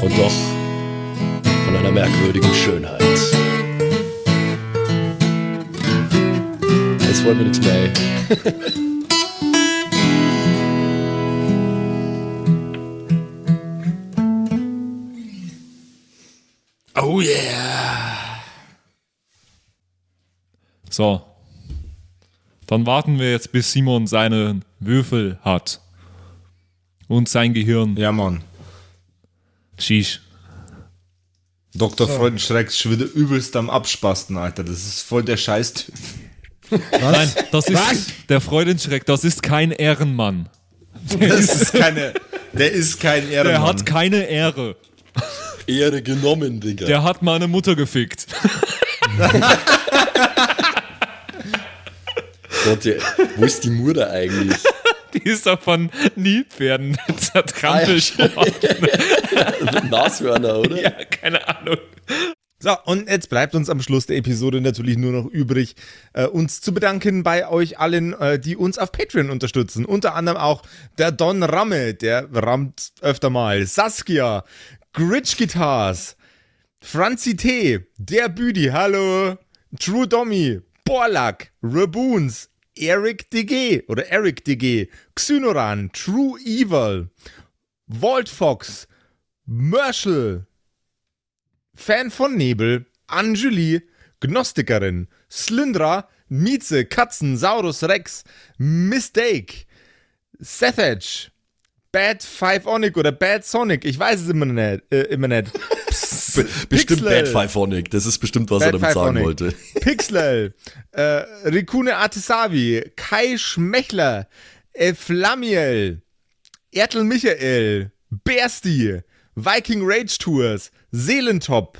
Und doch von einer merkwürdigen Schönheit. Jetzt wollen wir nichts mehr, <laughs> Dann warten wir jetzt, bis Simon seinen Würfel hat. Und sein Gehirn. Ja, Mann. Sheesh. Dr. Freudenschreck ist schon wieder übelst am Abspasten, Alter. Das ist voll der Scheißtyp. Nein, das ist der Freudenschreck, das ist kein Ehrenmann. <laughs> Das ist keine. Der ist kein Der Ehrenmann. hat keine Ehre. Ehre genommen, Digga. Der hat meine Mutter gefickt. <laughs> <laughs> Gott, wo ist die Mutter eigentlich? <laughs> Die ist doch von Nilpferden <laughs> zertrampelt worden. <laughs> Nashörner, oder? Ja, keine Ahnung. So, und jetzt bleibt uns am Schluss der Episode natürlich nur noch übrig, äh, uns zu bedanken bei euch allen, äh, die uns auf Patreon unterstützen. Unter anderem auch der Don Ramme, der rammt öfter mal, Saskia, Gritch Guitars, Franzi T, der Büdi, hallo, True Dommy, Borlak, Raboons, Eric DG oder Eric DG, Xynoran, True Evil, Walt Fox, Merschel, Fan von Nebel, Anjuli, Gnostikerin, Slyndra, Mieze, Katzen, Saurus Rex, Mistake, Sethage, Bad Five Onic oder Bad Sonic, ich weiß es immer nicht. Äh, immer nicht. <laughs> Be bestimmt Pixel. Bad Fiveonic. Das ist bestimmt, was Bad er damit Five sagen wollte. <laughs> Pixel, äh, Rikune Artesavi, Kai Schmechler, äh, Flamiel, Ertel Michael, Bersti, Viking Rage Tours, Seelentop,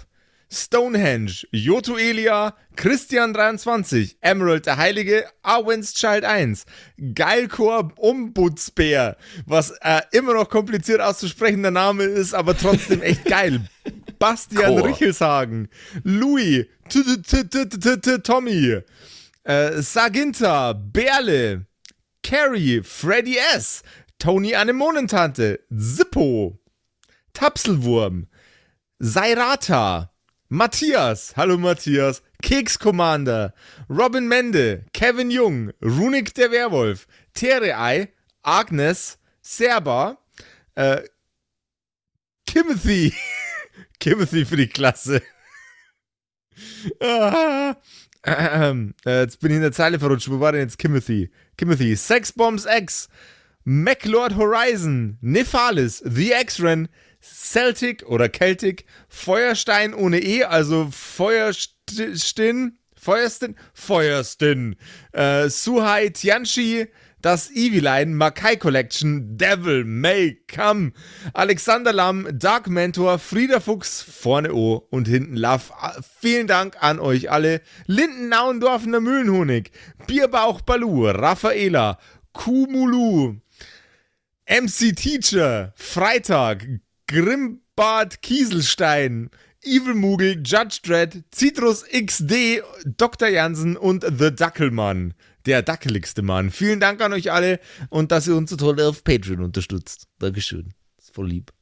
Stonehenge, Joto Elia, Christian23, Emerald der Heilige, Arwen's Child 1, Geilkor Ombudsbär, was äh, immer noch kompliziert auszusprechender Name ist, aber trotzdem echt geil. Bastian Chor. Richelshagen, Louis, Tommy, äh, Saginta, Berle, Carrie, Freddy S., Tony Anemonentante, Zippo, Tapselwurm, Sairata, Matthias, hallo Matthias, Keks Commander, Robin Mende, Kevin Jung, Runik der Werwolf, Terei, Agnes, Serba, äh, Timothy, <laughs> Timothy für die Klasse. <laughs> ah, ähm, äh, jetzt bin ich in der Zeile verrutscht. Wo war denn jetzt Timothy? Timothy, Sexbombs X, MacLord Horizon, Nephalis, The X-Ren, Celtic oder Celtic, Feuerstein ohne E, also Feuerstin, Feuerstin, Feuerstin, äh, Suhai Tianchi, das Eviline, Makai Collection, Devil May Come, Alexander Lamm, Dark Mentor, Frieda Fuchs, vorne O und hinten Love. Vielen Dank an euch alle. Linden Nauendorfener Mühlenhonig, Bierbauch Balu, Raffaela, Kumulu, MC Teacher, Freitag, Grimbart Kieselstein, Evil Mugel, Judge Dredd, Citrus XD, Dr. Jansen und The Dackelmann. Der dackeligste Mann. Vielen Dank an euch alle und dass ihr uns so toll auf Patreon unterstützt. Dankeschön. ist voll lieb.